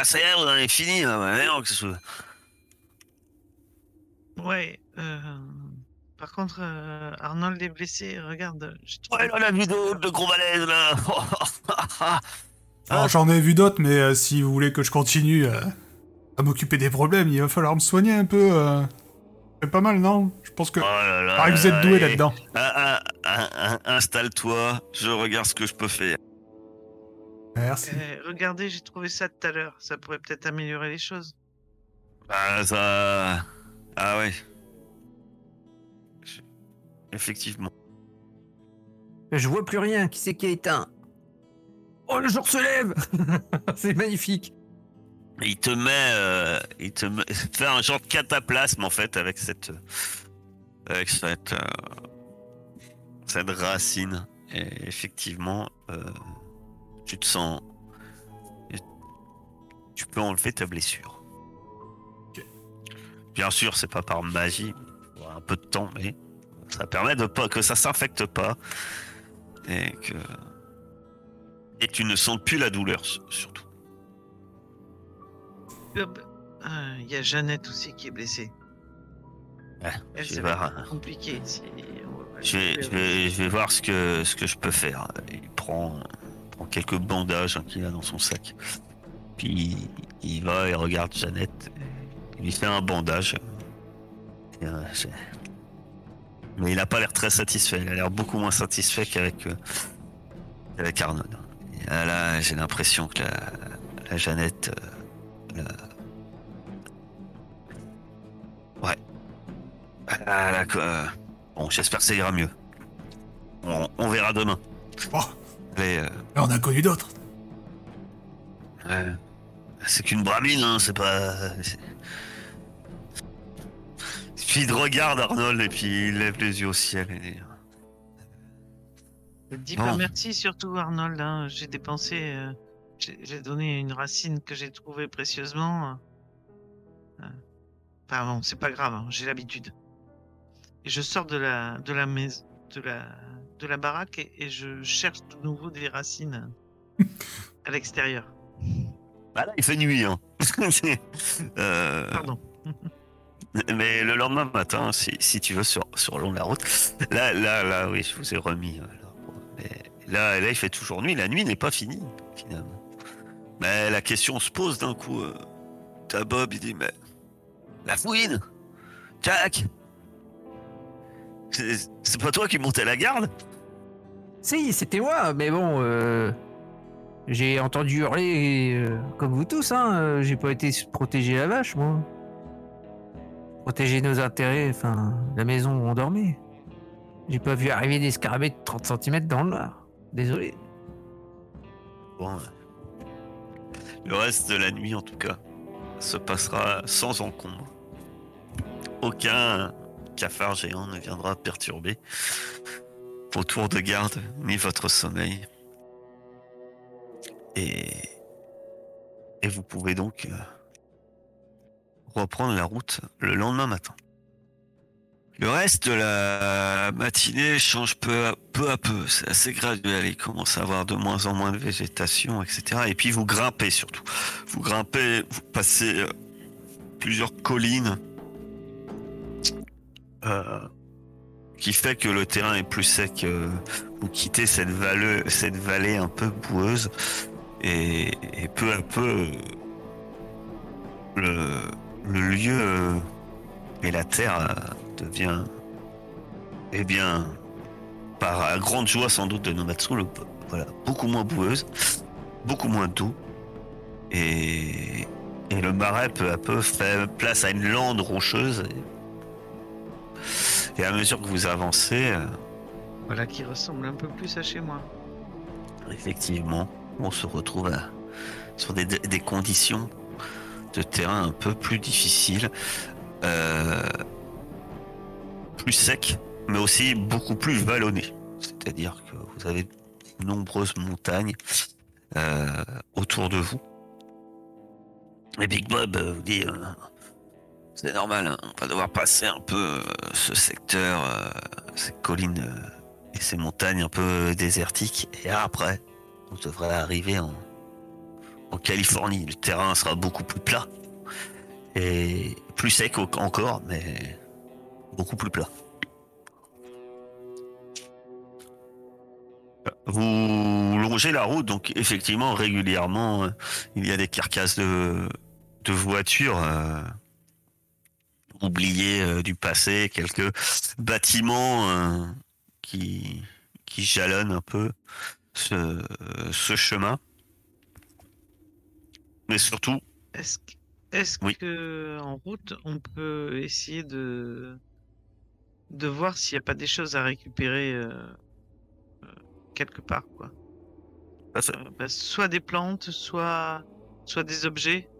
ah, ça y est, on en est fini. hein, que ce soit- Ouais. euh, Par contre, euh, Arnold est blessé. Regarde. Ouais, là, la vidéo de gros balèze, là. Alors j'en ai vu d'autres, mais euh, si vous voulez que je continue euh, à m'occuper des problèmes, il va falloir me soigner un peu. euh. C'est pas mal, non? Je pense que... Oh là là. Pareil que vous êtes doué là-dedans. Ah, ah, ah, ah, Installe-toi, je regarde ce que je peux faire. Merci. Eh, regardez, j'ai trouvé ça tout à l'heure. Ça pourrait peut-être améliorer les choses. Ah, ça. Ah ouais. Je- Effectivement. Je vois plus rien. Qui c'est qui a éteint? Oh, le jour se lève C'est magnifique. Il te met, euh, il te met- fait un genre de cataplasme en fait avec cette, avec cette, euh, cette racine. Et effectivement, euh, tu te sens, tu peux enlever ta blessure. Bien sûr, c'est pas par magie, il faut un peu de temps, mais ça permet de pas que ça s'infecte pas et que et tu ne sens plus la douleur surtout. Bob, ah, Il y a Jeannette aussi qui est blessée. Ouais, Elle, je vais ça va voir. compliqué. si on va pas Je vais, lui je couper. vais, je vais voir ce que, ce que je peux faire. Il prend, quelques bandages hein, qu'il a dans son sac. Puis il va et regarde Jeannette. Il lui fait un bandage. Euh, Mais il a pas l'air très satisfait. Il a l'air beaucoup moins satisfait qu'avec euh, avec là, j'ai l'impression que la, la Jeannette. euh, Ouais. Ah, quoi. Bon, j'espère que ça ira mieux. On, on verra demain. Oh, Euh, on a connu d'autres. ouais. c'est qu'une bramine, hein, c'est pas. Puis il te regarde Arnold et puis il lève les yeux au ciel et dit, Dis pas merci surtout Arnold. hein. J'ai dépensé, euh, j'ai donné une racine que j'ai trouvée précieusement. Euh, Enfin bon, c'est pas grave, hein, j'ai l'habitude. Et je sors de la de la maison, de la de la baraque et, et je cherche de nouveau des racines à l'extérieur. Bah là, il fait nuit, hein. Euh, Pardon. mais le lendemain matin, si, si tu veux, sur, sur le long de la route, là, là, là, oui, je vous ai remis. là, mais là, là, il fait toujours nuit. La nuit n'est pas finie, finalement. Mais la question se pose d'un coup. Euh, T'as Bob, il dit, mais. La fouine Jack C'est c'est pas toi qui montais la garde? Si, c'était moi, mais bon, euh, j'ai entendu hurler euh, comme vous tous, hein. euh, J'ai pas été protéger la vache, moi. Protéger nos intérêts, enfin, la maison où on dormait. J'ai pas vu arriver des scarabées de 30 cm dans le noir. Désolé. Bon, euh, le reste de la nuit, en tout cas, se passera sans encombre. Aucun cafard géant ne viendra perturber vos tours de garde ni votre sommeil. Et, et vous pouvez donc euh, reprendre la route le lendemain matin. Le reste de la matinée change peu à peu. peu. C'est assez graduel. Il commence à avoir de moins en moins de végétation, etc. Et puis vous grimpez surtout. Vous grimpez, vous passez euh, plusieurs collines. euh, qui fait que le terrain est plus sec. euh, vous quittez cette vallée, un peu boueuse. Et, peu à peu, euh, le, lieu euh, et la terre euh, devient, eh bien, par grande joie sans doute de Nomatsu, le- voilà, beaucoup moins boueuse, beaucoup moins d'eau. Et, le marais peu à peu fait place à une lande rocheuse. À mesure que vous avancez, euh, Voilà qui ressemble un peu plus à chez moi. effectivement, on se retrouve à- sur des, des conditions de terrain un peu plus difficiles, euh, plus sec, mais aussi beaucoup plus vallonné. C'est-à-dire que vous avez de nombreuses montagnes euh, autour de vous. Et Big Bob euh, vous dit, euh, c'est normal, hein, on va devoir passer un peu euh, ce secteur, euh, ces collines euh, et ces montagnes un peu désertiques. Et après, on devrait arriver en, en Californie. Le terrain sera beaucoup plus plat et plus sec encore, mais beaucoup plus plat. Vous longez la route, donc effectivement, régulièrement, il y a des carcasses de voitures oubliées euh, du passé, quelques bâtiments euh, qui, qui jalonnent un peu ce, ce chemin. Mais surtout, Est-ce que, est-ce Oui. que en route, on peut essayer de de voir s'il n'y a pas des choses à récupérer euh, euh, quelque part, quoi? Euh, bah, soit des plantes, soit soit des objets,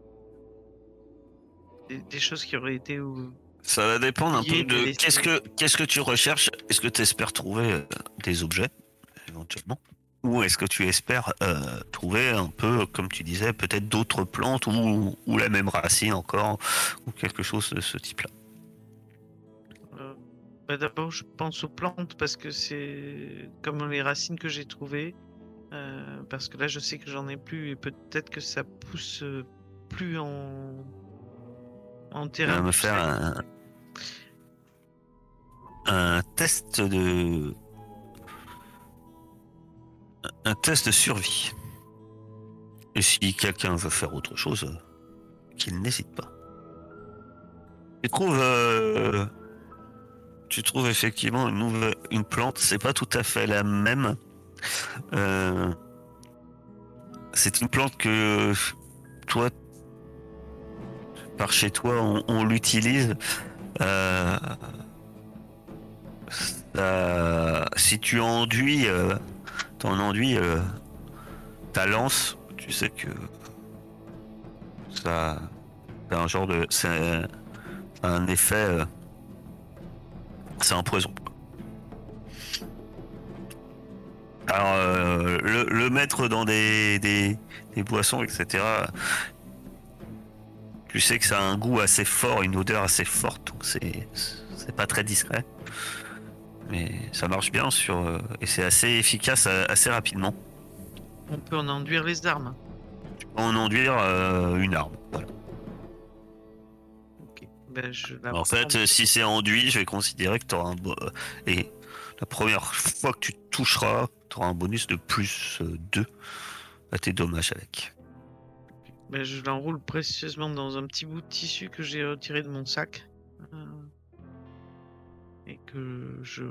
des, des choses qui auraient été ou ça va dépendre un peu de qu'est-ce que qu'est-ce que tu recherches? Est-ce que tu espères trouver euh, des objets éventuellement, ou est-ce que tu espères euh, trouver un peu, comme tu disais, peut-être d'autres plantes ou, ou la même racine encore, ou quelque chose de ce type-là? Euh, bah, D'abord, je pense aux plantes parce que c'est comme les racines que j'ai trouvées. euh, parce que là, je sais que j'en ai plus et peut-être que ça pousse plus en en terrain. me faire un, un test de un test de survie. Et si quelqu'un veut faire autre chose, qu'il n'hésite pas. Tu trouves, euh, tu trouves effectivement une nouvelle, une plante. C'est pas tout à fait la même. Euh, c'est une plante que toi, par chez toi, on, l'utilise. Euh, si tu enduis, euh, ton enduit, euh, ta lance, tu sais que ça, c'est un genre de, c'est un effet, euh, c'est un poison. Alors, euh, le, le mettre dans des, des, des boissons, etc. Tu sais que ça a un goût assez fort, une odeur assez forte, donc c'est c'est pas très discret. Mais ça marche bien sur euh, et c'est assez efficace euh, assez rapidement. On peut en enduire les armes. Tu peux en enduire euh, une arme. Voilà. Ben, je En fait, si c'est enduit, je vais considérer que tu auras un bo- et la première fois que tu toucheras, tu auras un bonus de plus 2 à tes dommages avec. Ben, je l'enroule précieusement dans un petit bout de tissu que j'ai retiré de mon sac. Euh, Et que je,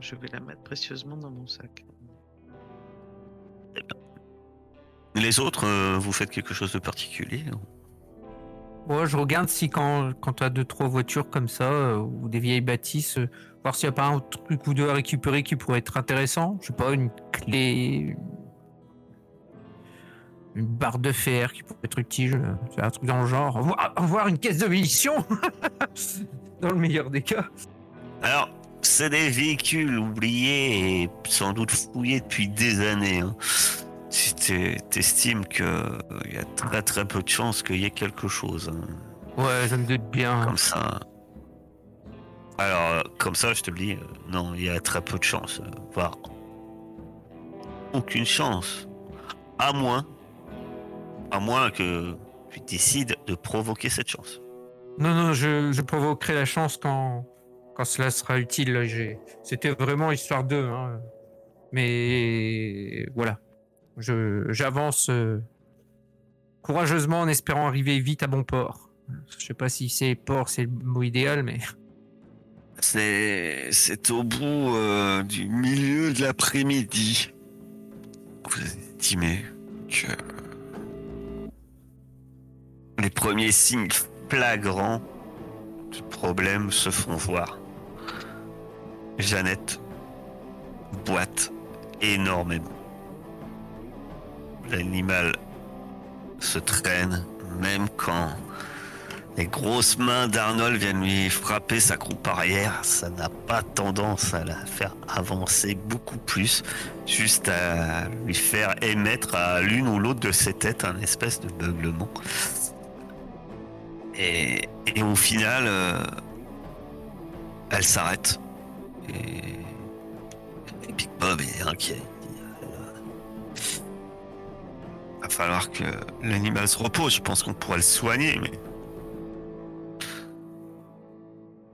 je vais la mettre précieusement dans mon sac. Les autres, euh, vous faites quelque chose de particulier Ouais, je regarde si quand, quand tu as deux, trois voitures comme ça, euh, ou des vieilles bâtisses, euh, voir s'il n'y a pas un truc ou deux à récupérer qui pourrait être intéressant. Je sais pas, une clé, une barre de fer qui pourrait être utile, euh, c'est un truc dans le genre. Voir, une caisse de munitions Dans le meilleur des cas. Alors, c'est des véhicules oubliés et sans doute fouillés depuis des années. hein. Si t'es- t'estimes qu'il y a très très peu de chances qu'il y ait quelque chose hein, Ouais, je me doute bien. comme ça. Alors, euh, comme ça, je te le dis, euh, non, il y a très peu de chances, euh, voire aucune chance. À moins, à moins que tu décides de provoquer cette chance. Non, non, je, je provoquerai la chance quand, quand cela sera utile. C'était vraiment histoire d'eux. hein. Mais voilà. Je- J'avance euh, courageusement en espérant arriver vite à bon port. Je sais pas si c'est port, c'est le mot idéal, mais C'est, c'est au bout euh, du milieu de l'après-midi. Vous estimez que les premiers signes flagrants du problème se font voir. Jeannette boite énormément. L'animal se traîne, même quand les grosses mains d'Arnold viennent lui frapper sa croupe arrière, ça n'a pas tendance à la faire avancer beaucoup plus, juste à lui faire émettre à l'une ou l'autre de ses têtes un espèce de beuglement. Et, au final, euh, elle s'arrête. Et, Big Bob est inquiet. Il euh, Va falloir que l'animal se repose. Je pense qu'on pourrait le soigner, mais.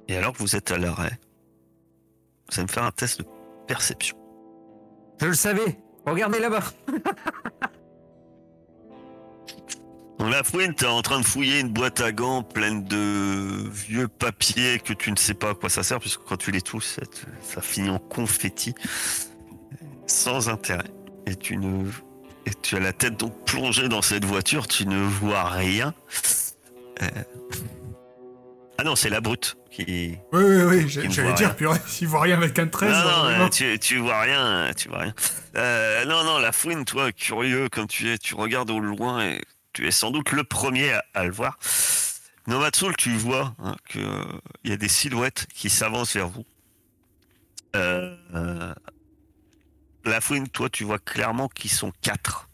Et alors que vous êtes à l'arrêt, vous allez me faire un test de perception. Je le savais. Regardez là-bas. La fouine, t'es en train de fouiller une boîte à gants pleine de vieux papiers que tu ne sais pas à quoi ça sert, puisque quand tu les touches, ça, finit en confetti, sans intérêt. Et tu ne, et tu as la tête donc plongée dans cette voiture, tu ne vois rien. Euh, Ah non, c'est la brute qui. Oui, oui, oui, j'allais dire, purée, s'il voit rien avec un 13. Non, non, euh, euh, non. tu, tu vois rien, tu vois rien. Euh, non, non, la fouine, toi, curieux comme tu es, tu regardes au loin et tu es sans doute le premier à, le voir. Nomatsul, tu vois hein, que euh, il y a des silhouettes qui s'avancent vers vous. Euh, euh, la fouine, toi, tu vois clairement qu'ils sont quatre.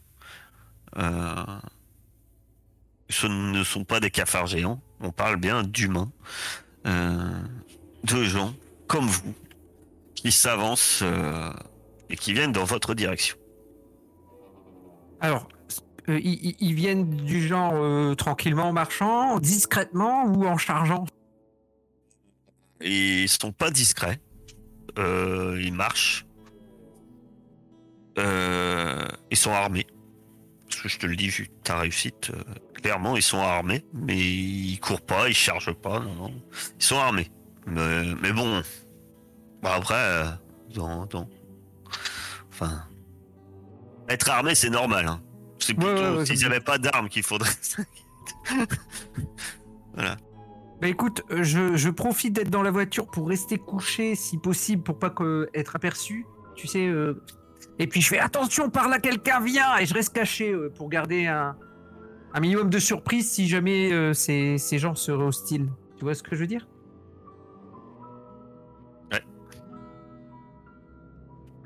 Euh, ce ne sont pas des cafards géants. On parle bien d'humains, de gens comme vous qui s'avancent et qui viennent dans votre direction. Alors, ils, ils- viennent du genre euh, tranquillement marchant, discrètement ou en chargeant? Ils sont pas discrets. Euh, ils marchent. Euh, ils sont armés. Parce que je te le dis, vu ta réussite, euh, clairement, ils sont armés. Mais ils courent pas, ils chargent pas. Ils sont armés. Mais, bon. Après, euh, dans- Enfin. Être armé, c'est normal. hein. C'est plutôt ouais, ouais, n'avaient pas d'armes qu'il faudrait. Bah écoute, euh, je, je profite d'être dans la voiture pour rester couché si possible pour pas que, être aperçu. Tu sais. euh, Et puis je fais attention, par là quelqu'un vient et je reste caché euh, pour garder un, un minimum de surprise si jamais euh, ces, ces gens seraient hostiles. Tu vois ce que je veux dire?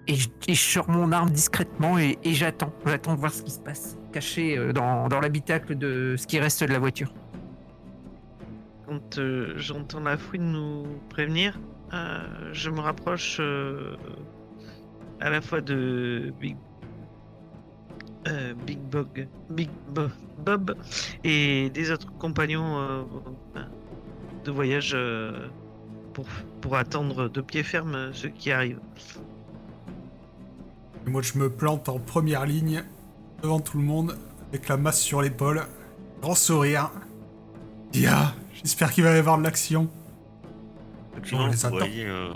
Et je, sors mon arme discrètement et, j'attends. J'attends de voir ce qui se passe, caché euh, dans, l'habitacle de ce qui reste de la voiture. Quand euh, j'entends la fouine nous prévenir, euh, je me rapproche à la fois de Big, Big Big Bo- Bob et des autres compagnons de voyage pour, pour attendre de pied ferme ceux qui arrivent. Et moi, je me plante en première ligne, devant tout le monde, avec la masse sur l'épaule, grand sourire. Dia, j'espère qu'il va y avoir de l'action. Effectivement, vous voyez euh,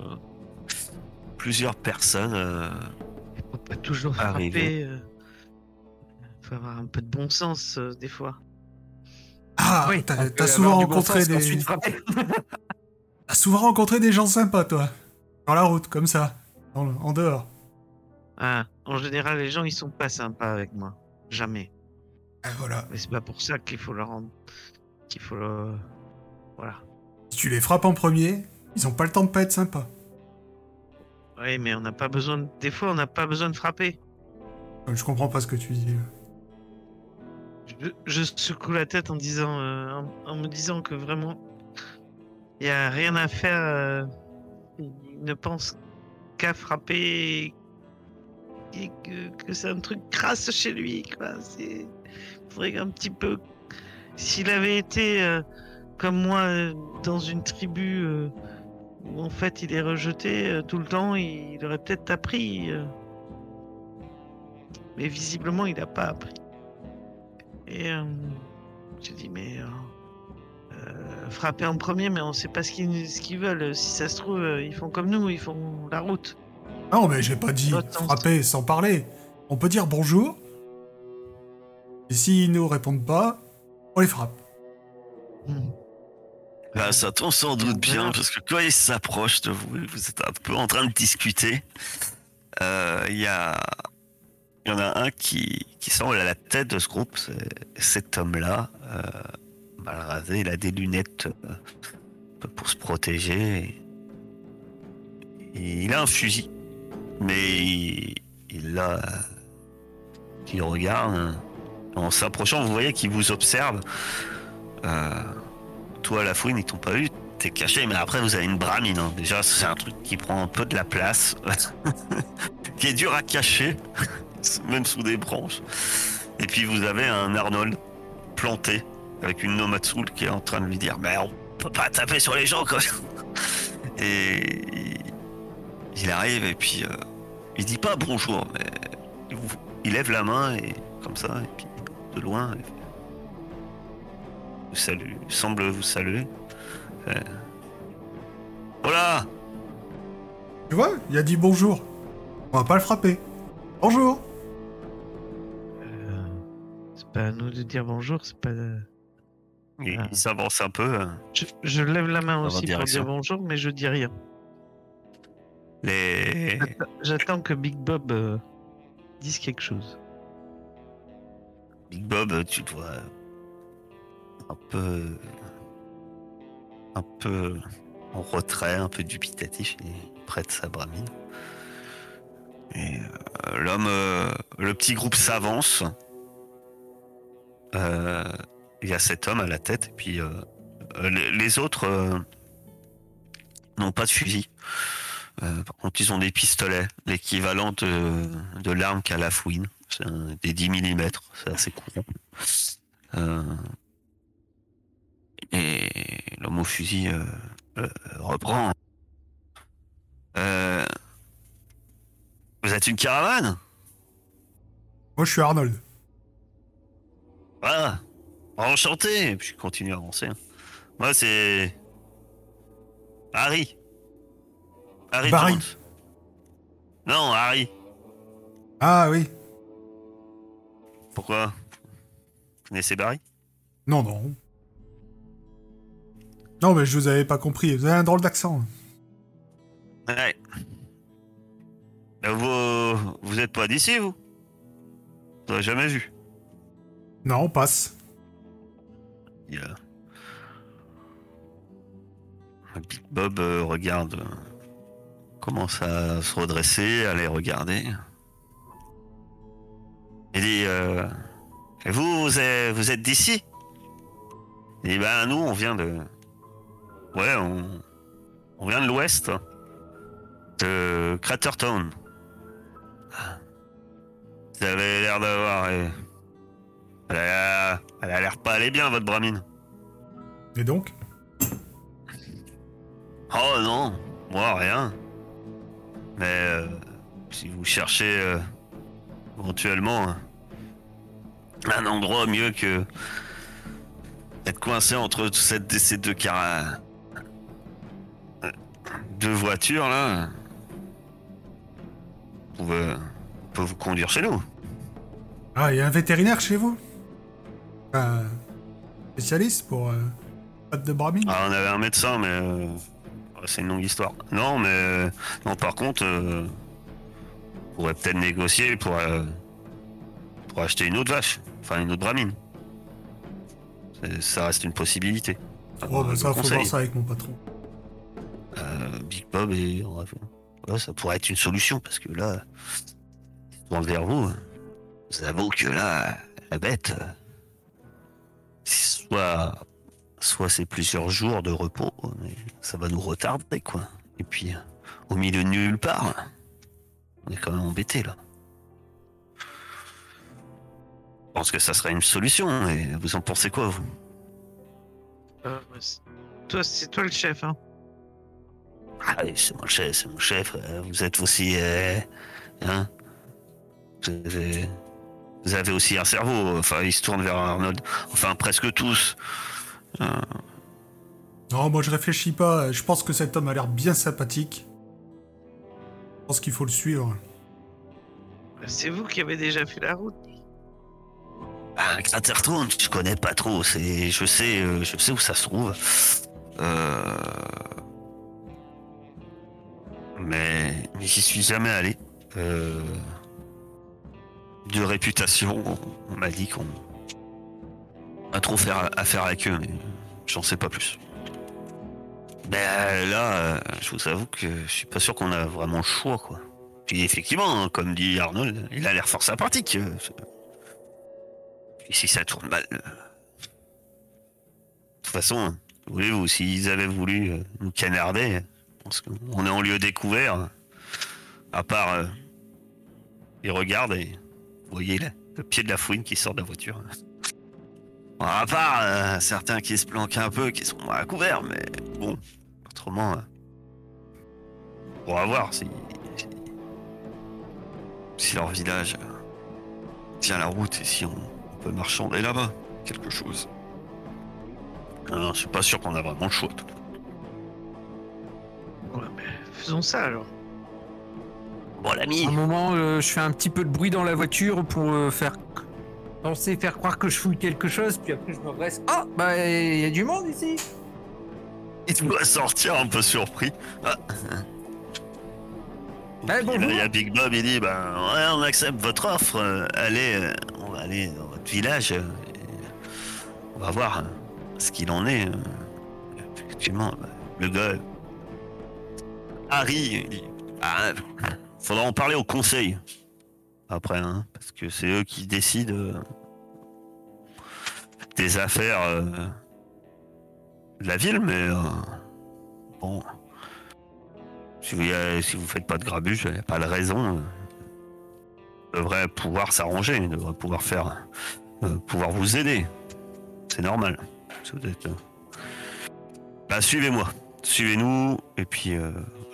plusieurs personnes. euh, Faut pas toujours frapper. euh, faut avoir un peu de bon sens euh, des fois. Ah, Oui, t'as on souvent bon rencontré sens des... T'as souvent rencontré des gens sympas, toi. Dans la route, comme ça. En, en dehors. Ah, en général, les gens ils sont pas sympas avec moi. Jamais. Ah, voilà. Mais c'est pas pour ça qu'il faut leur rendre. Qu'il faut le. Voilà. Si tu les frappes en premier, ils ont pas le temps de pas être sympas. Oui, mais on n'a pas besoin. de- Des fois, on n'a pas besoin de frapper. Euh, Je comprends pas ce que tu dis. Je, je secoue la tête en disant, euh, en, en me disant que vraiment, il y a rien à faire. euh, il ne pense qu'à frapper et que, c'est un truc crasse chez lui. Quoi. C'est faudrait un petit peu. S'il avait été euh, comme moi euh, dans une tribu euh, où en fait il est rejeté tout le temps, il, aurait peut-être appris. Mais visiblement, il n'a pas appris. Et j'ai dit, mais frapper en premier, mais on sait pas ce qu'ils veulent. Si ça se trouve, ils font comme nous, ils font la route. Non, mais j'ai pas dit frapper sans parler. On peut dire bonjour. Et s'ils nous répondent pas, on les frappe. Hmm. Bah, ça tombe sans doute bien, parce que quand il s'approche de vous, vous êtes un peu en train de discuter. euh, Il y, a... il y en a un qui, qui semble à la tête de ce groupe, c'est cet homme-là, euh, mal rasé, il a des lunettes euh, pour se protéger. Et il a un fusil, mais il, il l'a. Il regarde. hein. En s'approchant, vous voyez qu'il vous observe. Euh, toi, la fouine, ils t'ont pas vu, t'es caché, mais après, vous avez une bramine. hein. Déjà, c'est un truc qui prend un peu de la place, qui est dur à cacher, même sous des branches. Et puis, vous avez un Arnold planté avec une Nomatsul qui est en train de lui dire Mais on peut pas taper sur les gens, quoi. Et il- arrive et puis euh, il dit pas bonjour, mais il, vous- il lève la main et comme ça, et puis de loin, il fait- vous salue, il semble vous saluer. Euh, Voilà, Tu vois, il a dit bonjour. On va pas le frapper. Bonjour. Euh, c'est pas à nous de dire bonjour, c'est pas. il, Ah. il s'avance un peu. euh, Je, je lève la main Dans aussi pour dire bonjour, mais je dis rien. Les... J'attends que Big Bob euh, dise quelque chose. Big Bob, tu te vois un peu, un peu en retrait, un peu dubitatif, il est près de sa bramine. Et euh, l'homme, euh, le petit groupe s'avance. Euh, Il y a cet homme à la tête, et puis euh, euh, les, les autres euh, n'ont pas de fusil. Euh, par contre, ils ont des pistolets, l'équivalent de, de l'arme qu'a la fouine. C'est un- des 10 mm, c'est assez courant. Euh, et l'homme au fusil euh, euh, reprend. Euh, vous êtes une caravane? Moi, je suis Arnold. Voilà. Enchanté. Et puis je continue à avancer. Moi, c'est. Harry. Harry Barry. Non, Harry. Ah oui. Pourquoi? Vous connaissez Barry? Non, non. Non, mais je vous avais pas compris. Vous avez un drôle d'accent. Ouais. Euh, Vous, vous êtes pas d'ici, vous? Vous l'avez jamais vu Non, on passe. Il y a- Big Bob euh, regarde, euh, commence à se redresser, à les regarder. Il dit euh, Et vous, vous êtes, vous êtes d'ici? Il dit Ben, nous, on vient de. Ouais, on, on vient de l'ouest, de Cratertown. Vous avez l'air d'avoir. euh, Elle a elle a l'air pas aller bien, votre bramine. Et donc? Oh non, moi rien. Mais euh, si vous cherchez euh, éventuellement un, endroit mieux que être coincé entre cette, ces deux car deux voitures là, vous pouvez, on peut vous conduire chez nous. Ah, il y a un vétérinaire chez vous? Un spécialiste pour euh, de bramine Ah, on avait un médecin, mais euh, c'est une longue histoire. Non, mais euh, non, par contre, euh, on pourrait peut-être négocier pour euh, pour acheter une autre vache, enfin une autre bramine. Ça reste une possibilité. Oh, bah ça, faut voir ça avec mon patron. Euh, Big Bob et ouais, ça pourrait être une solution parce que là, tourne vers vous. Vous avoue que là, la bête, soit, soit c'est plusieurs jours de repos, mais ça va nous retarder quoi. Et puis, euh, au milieu de nulle part, on est quand même embêté là. Je pense que ça serait une solution. Et vous en pensez quoi vous? Euh, toi, c'est toi le chef, hein Ah oui, c'est mon chef, c'est mon chef. euh, Vous êtes aussi. euh, hein vous avez, vous avez aussi un cerveau. Enfin, il se tourne vers Arnold. Enfin, presque tous. Euh, Non, moi je réfléchis pas. Je pense que cet homme a l'air bien sympathique. Je pense qu'il faut le suivre. C'est vous qui avez déjà fait la route. ah, Cratertown, je connais pas trop. C'est, je sais, euh, je sais où ça se trouve. Euh... Mais, mais j'y suis jamais allé. Euh... De réputation, on, on m'a dit qu'on a trop faire affaire avec eux, mais j'en sais pas plus. Ben là, euh, je vous avoue que je suis pas sûr qu'on a vraiment le choix, quoi. Puis effectivement, hein, comme dit Arnold, il a l'air fort sympathique. euh, Et si ça tourne mal. euh, De toute façon, voulez-vous, s'ils avaient voulu nous canarder, je qu'on est en lieu découvert. À part, ils regardent et vous voyez là, le pied de la fouine qui sort de la voiture. Bon, à part euh, certains qui se planquent un peu, qui sont à couvert, mais bon, autrement, euh, on va voir si, si, si leur village euh, tient la route et si on, on peut marchander là-bas quelque chose. Non, je suis pas sûr qu'on a vraiment le choix. tout. Ouais, mais faisons ça alors. Bon, l'ami, À un moment, euh, je fais un petit peu de bruit dans la voiture pour euh, faire penser, faire croire que je fouille quelque chose, puis après je me redresse. Ah, bah il y a du monde ici. il doit sortir un peu surpris. Ah. Là, il y a Big Bob, il dit, ben, ouais, on accepte votre offre, euh, allez, euh, on va aller dans votre village, euh, on va voir ce qu'il en est. Effectivement, bah, le gars, Harry, il dit, ah, faudra en parler au conseil, après, hein, parce que c'est eux qui décident euh, des affaires euh, de la ville, mais euh, bon... Si vous, si vous faites pas de grabuge, il n'y a pas de raison. euh, Il devrait pouvoir s'arranger, il devrait pouvoir faire, pouvoir vous aider. C'est normal. Vous êtes, Bah, suivez-moi, suivez-nous, et puis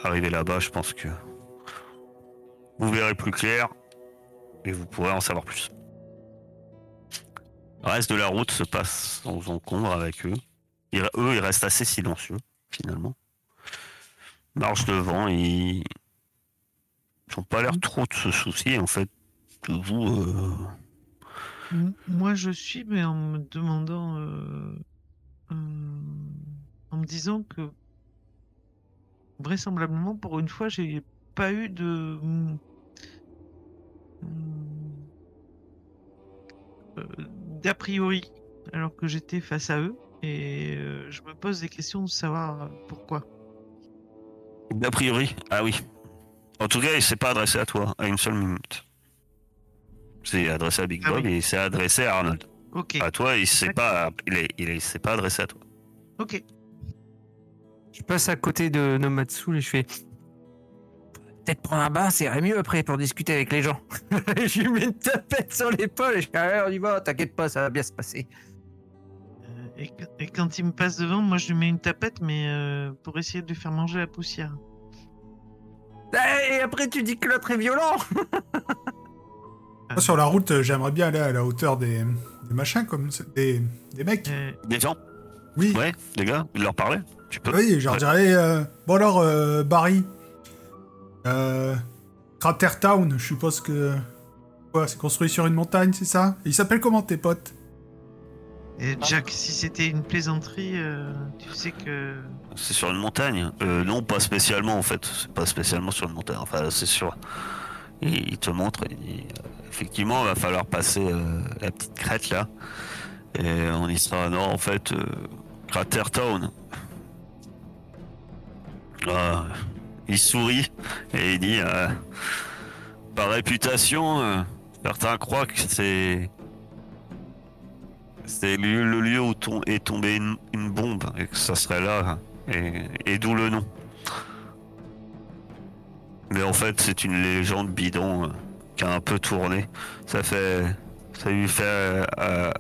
arrivez là-bas, je pense que vous verrez plus clair et vous pourrez en savoir plus. Le reste de la route se passe sans encombre avec eux. Eux, ils restent assez silencieux, finalement marche devant, ils n'ont pas l'air trop de se soucier en fait de vous. euh, Moi, je suis, mais en me demandant, euh, euh, en me disant que vraisemblablement, pour une fois, j'ai pas eu de d'a priori, alors que j'étais face à eux, et euh, je me pose des questions de savoir euh, pourquoi. D'a priori, ah oui. En tout cas, il s'est pas adressé à toi à une seule minute. C'est adressé à Big Ah Bob oui. et il s'est adressé à Arnold. Ok, À toi, il s'est pas, il est, il est- il s'est pas adressé à toi. ok. Je passe à côté de Nomatsu et je fais. Peut-être prendre un bain, c'est mieux après pour discuter avec les gens. je lui mets une tapette sur l'épaule et je fais Allez, on y va, t'inquiète pas, ça va bien se passer. Euh, Et, qu- et quand il me passe devant, moi je lui mets une tapette, mais euh, pour essayer de lui faire manger la poussière. Eh, Et après, tu dis que l'autre est violent. Moi, sur la route, euh, j'aimerais bien aller à la hauteur des, des machins, comme des, des mecs. Euh, Des gens Oui, Ouais, les gars, leur parler Tu peux oui, je leur Ouais. dirais, euh, bon alors, euh, Barry, euh, Crater Town, je suppose que... Quoi, c'est construit sur une montagne, c'est ça? Et il s'appelle comment tes potes? Et Jack, si c'était une plaisanterie, euh, tu sais que. C'est sur une montagne euh, Non, pas spécialement en fait. C'est pas spécialement sur une montagne. Enfin, c'est sûr. Il, il te montre. Il euh, effectivement, il va falloir passer euh, la petite crête là. Et on y sera. Non, en fait, euh, Crater Town. Ah, il sourit et il dit euh, Par réputation, euh, certains croient que c'est. C'est le, lieu où est tombée une, bombe et que ça serait là. Et, et d'où le nom. Mais en fait, c'est une légende bidon euh, qui a un peu tourné. Ça fait. Ça lui fait. euh,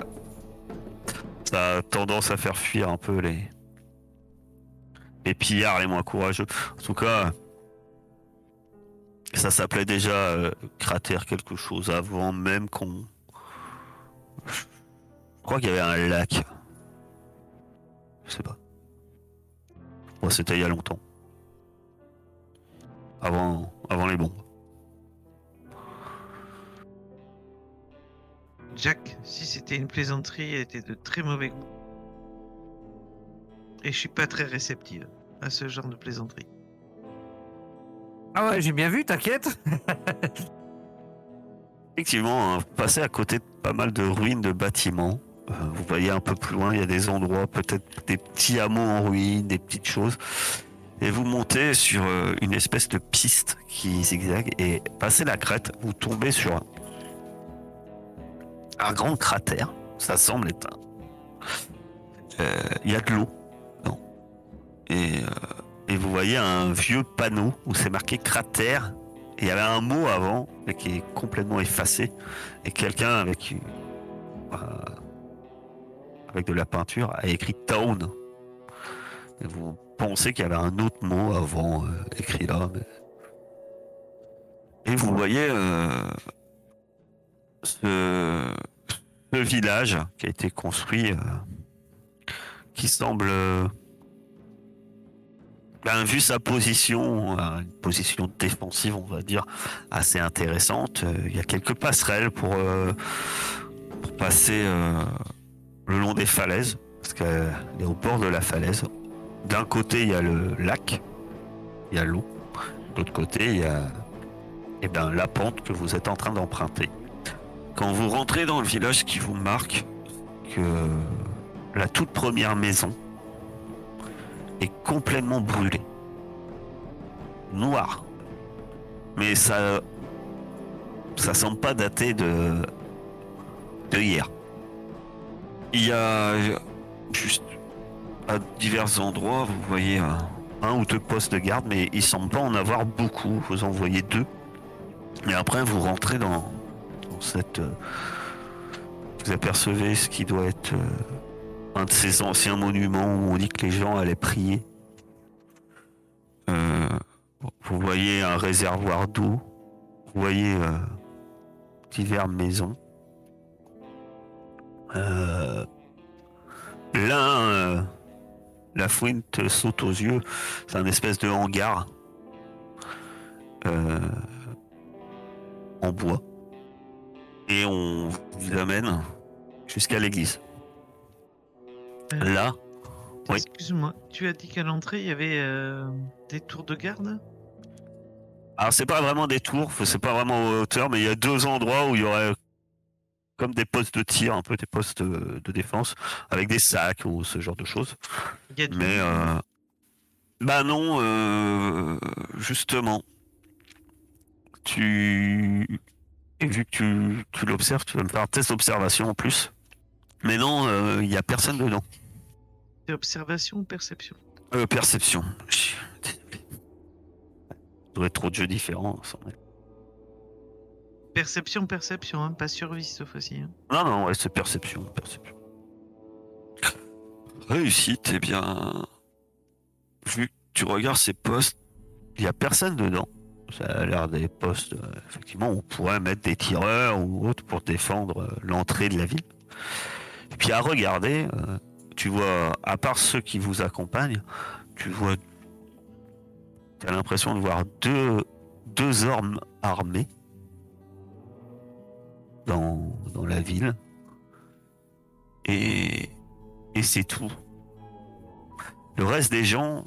ça a tendance à faire fuir un peu les. Les pillards les moins courageux. En tout cas. Ça s'appelait déjà euh, cratère quelque chose avant même qu'on. Je crois qu'il y avait un lac. Je sais pas. Moi, c'était il y a longtemps. Avant, avant les bombes. Jack, si c'était une plaisanterie, elle était de très mauvais goût. Et je suis pas très réceptive à ce genre de plaisanterie. Ah ouais, j'ai bien vu, t'inquiète. Effectivement, hein, vous passez à côté de pas mal de ruines de bâtiments. Euh, vous voyez un peu plus loin, il y a des endroits, peut-être des petits hameaux en ruine, des petites choses. Et vous montez sur euh, une espèce de piste qui zigzague et passez la crête, vous tombez sur un, un grand cratère. Ça semble être un. Euh, Il y a de l'eau. Et, euh, et vous voyez un vieux panneau où c'est marqué cratère et il y avait un mot avant, mais qui est complètement effacé. Et quelqu'un avec, euh, avec de la peinture a écrit Town. Et vous pensez qu'il y avait un autre mot avant euh, écrit là. mais- Et vous voyez euh, ce, ce village qui a été construit, euh, qui semble euh, ben, vu sa position, euh, une position défensive, on va dire, assez intéressante, euh, il y a quelques passerelles pour, euh, passer le long des falaises, parce qu'elle est au bord de la falaise. D'un côté, il y a le lac, il y a l'eau. De l'autre côté, il y a eh ben, la pente que vous êtes en train d'emprunter. Quand vous rentrez dans le village, ce qui vous marque, que la toute première maison complètement brûlée. Noir. Mais ça. Ça semble pas dater de. hier. Il y a. Juste. À divers endroits, vous voyez un, ou deux postes de garde, mais il semble pas en avoir beaucoup. Vous en voyez deux. Et après, vous rentrez dans, cette. euh, Vous apercevez ce qui doit être. Un de ces anciens monuments où on dit que les gens allaient prier. Euh, vous voyez un réservoir d'eau, vous voyez euh, diverses maisons. Euh, euh, la fouine te saute aux yeux, c'est un espèce de hangar en bois. Et on vous amène jusqu'à l'église. Euh, Là, Oui. Excuse-moi, tu as dit qu'à l'entrée, il y avait euh, des tours de garde? Alors c'est pas vraiment des tours, c'est pas vraiment en hauteur, mais il y a deux endroits où il y aurait comme des postes de tir, un peu des postes de, défense, avec des sacs ou ce genre de choses. Il y a du- Mais euh, bah non, euh, justement, tu et vu que tu, tu l'observes, tu vas me faire un test d'observation en plus. Mais non, euh, il y a personne dedans. C'est observation ou perception Euh, perception. Doit être trop de jeux différents. Perception, perception, hein, pas survie cette fois-ci. hein. Non, non, ouais, c'est perception, perception. Réussite, eh bien. Vu que tu regardes ces postes, il n'y a personne dedans. Ça a l'air des postes, euh, effectivement, où on pourrait mettre des tireurs ou autres pour défendre euh, l'entrée de la ville. Et puis à regarder, euh, tu vois, à part ceux qui vous accompagnent, tu vois. Tu as l'impression de voir deux, deux hommes armés dans, la ville. Et, c'est tout. Le reste des gens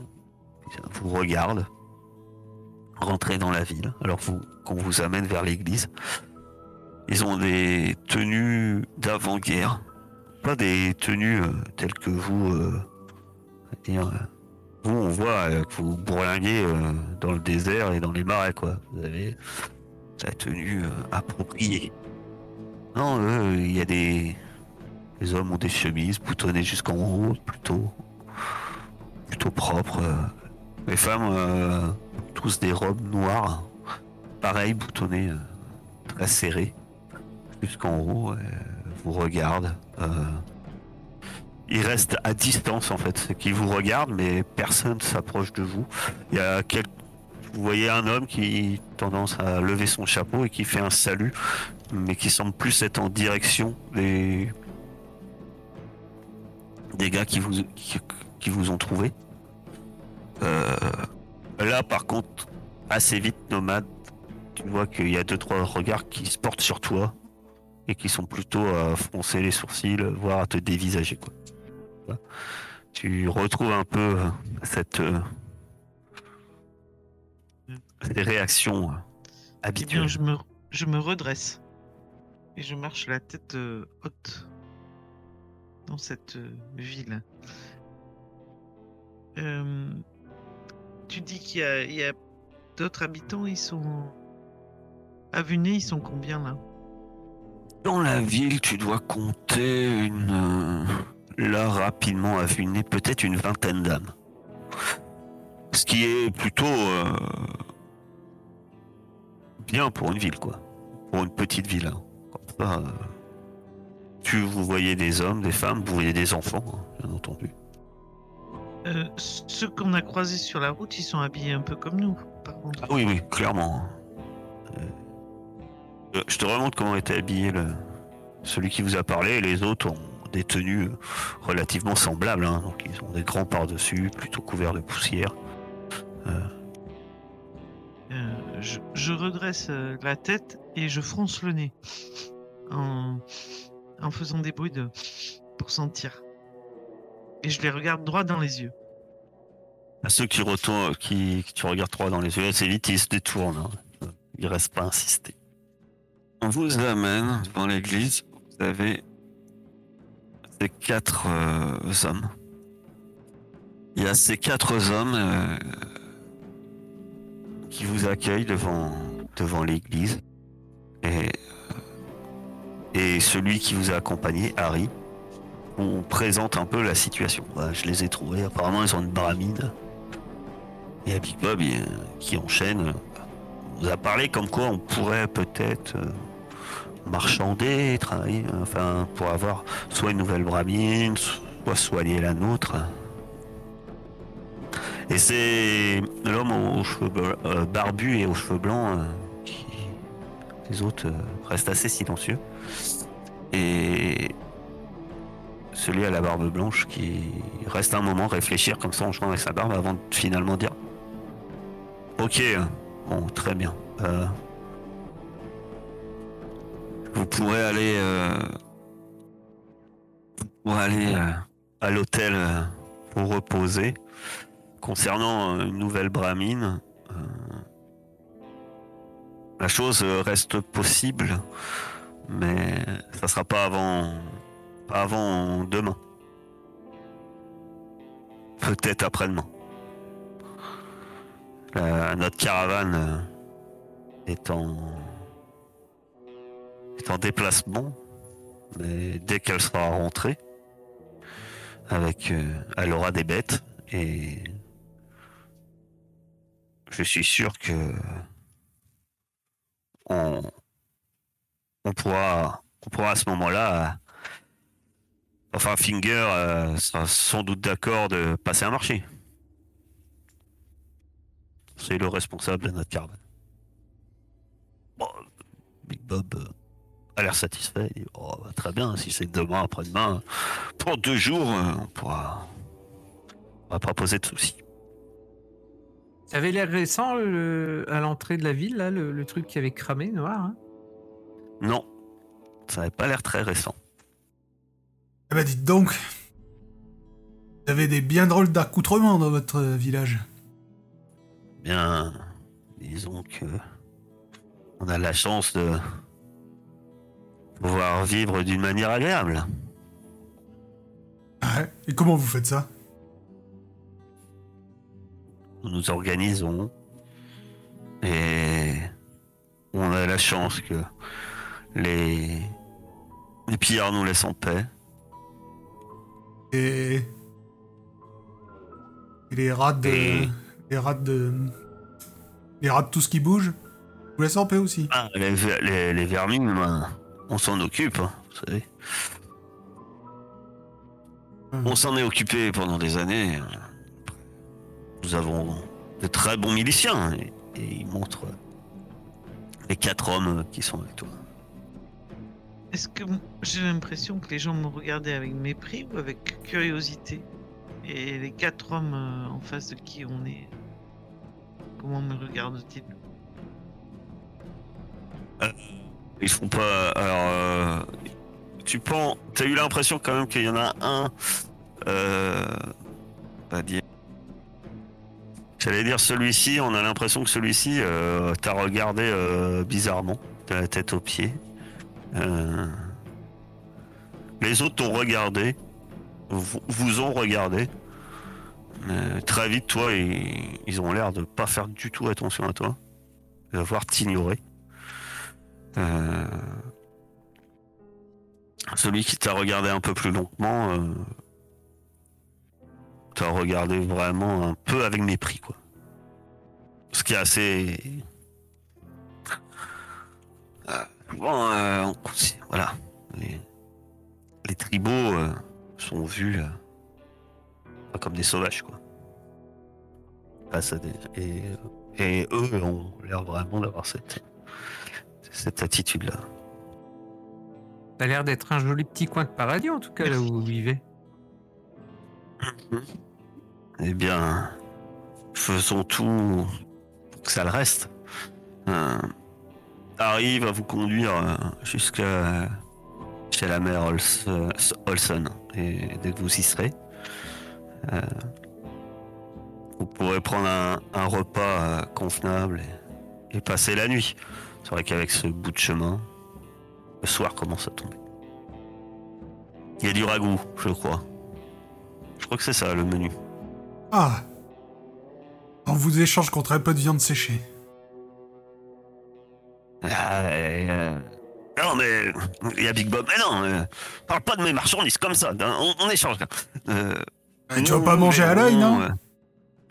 vous regardent rentrer dans la ville. Alors vous, qu'on vous amène vers l'église. Ils ont des tenues d'avant-guerre. Des tenues euh, telles que vous. euh, euh, vous, on voit que vous bourlinguez dans le désert et dans les marais, quoi. Vous avez la tenue appropriée. Non, il y a des. Les hommes ont des chemises boutonnées jusqu'en haut, plutôt. plutôt propres. Les femmes, tous des robes noires, pareil, boutonnées, très serrées, jusqu'en haut, vous regardent. Euh. Ils restent à distance en fait, c'est qu'ils vous regardent, mais personne s'approche de vous. Il y a quel- Vous voyez un homme qui tendance à lever son chapeau et qui fait un salut mais qui semble plus être en direction des des gars qui vous qui, qui vous ont trouvé. Euh, là, par contre, assez vite, nomade, tu vois qu'il y a deux trois regards qui se portent sur toi et qui sont plutôt à froncer les sourcils, voire à te dévisager quoi. Tu retrouves un peu euh, cette euh, ces réactions euh, Eh habituelles. je me, je me redresse. Et je marche la tête euh, haute dans cette euh, ville. Euh, tu dis qu'il y a, d'autres habitants, ils sont... À ils sont combien là? Dans la ville, tu dois compter une euh, là rapidement nez, peut-être une vingtaine d'âmes. Ce qui est plutôt euh, bien pour une ville, quoi. Pour une petite ville. hein. Comme ça, euh, tu vous voyez des hommes, des femmes, vous voyez des enfants, hein, bien entendu. Euh, Ceux qu'on a croisés sur la route, ils sont habillés un peu comme nous, par contre. Ah oui, oui, clairement. Euh, euh, je te remonte comment était habillé le... celui qui vous a parlé. et Les autres ont des tenues relativement semblables. hein. Donc ils ont des grands par-dessus, plutôt couverts de poussière. Euh, je, je redresse euh, la tête et je fronce le nez en, en faisant des bruits de pour sentir. Et je les regarde droit dans les yeux. À ceux qui retournent, qui, qui tu regardes droit dans les yeux, assez vite, ils se détournent. hein. Ils restent pas insister. On vous amène devant l'église. Vous avez ces quatre euh, hommes. Il y a ces quatre hommes euh, qui vous accueillent devant, devant l'église. Et, euh, celui qui vous a accompagné, Harry, on présente un peu la situation. Voilà, je les ai trouvés. Apparemment, ils ont une baramine. Et à Big Bob, qui enchaîne, on nous a parlé comme quoi on pourrait peut-être marchander, travailler, enfin, pour avoir soit une nouvelle bramine, soit soigner la nôtre. Et c'est l'homme aux cheveux euh, barbus et aux cheveux blancs euh, qui. Les autres euh, restent assez silencieux. Et celui à la barbe blanche qui reste un moment réfléchir comme ça en jouant avec sa barbe avant de finalement dire Ok, euh, bon, très bien. Vous pourrez aller, euh, aller euh, à l'hôtel euh, pour reposer. Concernant euh, une nouvelle bramine, euh, la chose euh, reste possible, mais ça sera pas avant pas avant demain. Peut-être après-demain. Notre caravane euh, est en en déplacement, mais dès qu'elle sera rentrée, avec euh, elle aura des bêtes et je suis sûr que on, on pourra on pourra à ce moment-là Enfin, Finger euh, sera sans doute d'accord de passer un marché. C'est le responsable de notre caravane. Bon, Big Bob a l'air satisfait. Il dit, Oh, bah, très bien, si c'est demain, après-demain, pour deux jours, euh, on pourra, on va pas poser de soucis. Ça avait l'air récent le- à l'entrée de la ville, là, le, le truc qui avait cramé noir. hein? Non, ça n'avait pas l'air très récent. Eh ben dites donc. Vous avez des bien drôles d'accoutrements dans votre village. Bien, disons que on a la chance de pouvoir vivre d'une manière agréable. Ouais. Et comment vous faites ça? Nous nous organisons et on a la chance que les, les pillards nous laissent en paix. Et... Et les rats de... Et- Les rats de... Les rats de tout ce qui bouge Vous laissez en paix aussi? Ah, les, ver- les, les vermines, ben, on s'en occupe, hein, vous savez. Hum. On s'en est occupé pendant des années. Nous avons de très bons miliciens et, et ils montrent les quatre hommes qui sont avec toi. Est-ce que j'ai l'impression que les gens me regardaient avec mépris ou avec curiosité? Et les quatre hommes euh, en face de qui on est, comment me regardent-ils? Ils font pas. Alors, euh, tu penses. T'as eu l'impression quand même qu'il y en a un euh, Pas dire. J'allais dire celui-ci, on a l'impression que celui-ci euh, t'a regardé euh, bizarrement, de la tête aux pieds. Euh, Les autres t'ont regardé, vous, ont regardé. Très vite, toi, ils, ils ont l'air de pas faire du tout attention à toi, de voir t'ignorer. Euh, Celui qui t'a regardé un peu plus longuement, euh, t'a regardé vraiment un peu avec mépris, quoi. Ce qui est assez. Euh, bon, voilà. Les, tribaux sont vus comme des sauvages, quoi. Et eux ont l'air vraiment d'avoir cette, cette attitude-là. Ça a l'air d'être un joli petit coin de paradis, en tout cas, là où vous vivez. Eh bien, faisons tout pour que ça le reste. Euh, Harry va vous conduire euh, jusqu'à chez la mère Ols- Olson. Et dès que vous y serez, euh, vous pourrez prendre un, un repas convenable et, et passer la nuit. C'est vrai qu'avec ce bout de chemin, le soir commence à tomber. Il y a du ragoût, je crois. Je crois que c'est ça le menu. Ah On vous échange contre un peu de viande séchée. Ah, euh, Non, mais il y a Big Bob. Mais non, euh, parle pas de mes marchandises comme ça. hein, On, on échange. là. Euh, tu vas pas manger à l'œil, non euh,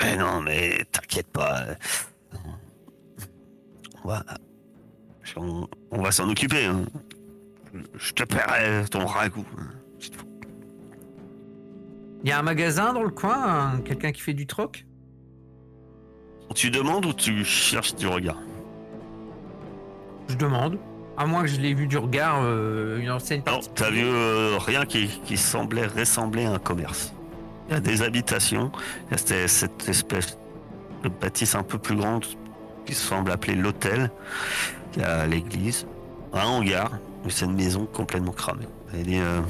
Mais non, mais t'inquiète pas. euh, On va, on, on va s'en occuper. hein. Je te paierai ton ragoût. Il y a un magasin dans le coin, un- quelqu'un qui fait du troc? Tu demandes ou tu cherches du regard? Je demande. À moins que je l'ai vu du regard, euh, une enseigne Non, t'as vu euh, rien qui, qui semblait ressembler à un commerce. Il y a des habitations, il y a cette, cette espèce de bâtisse un peu plus grande qui semble appeler l'hôtel. Y a l'église, un hangar, mais c'est une maison complètement cramée. Il dit, euh,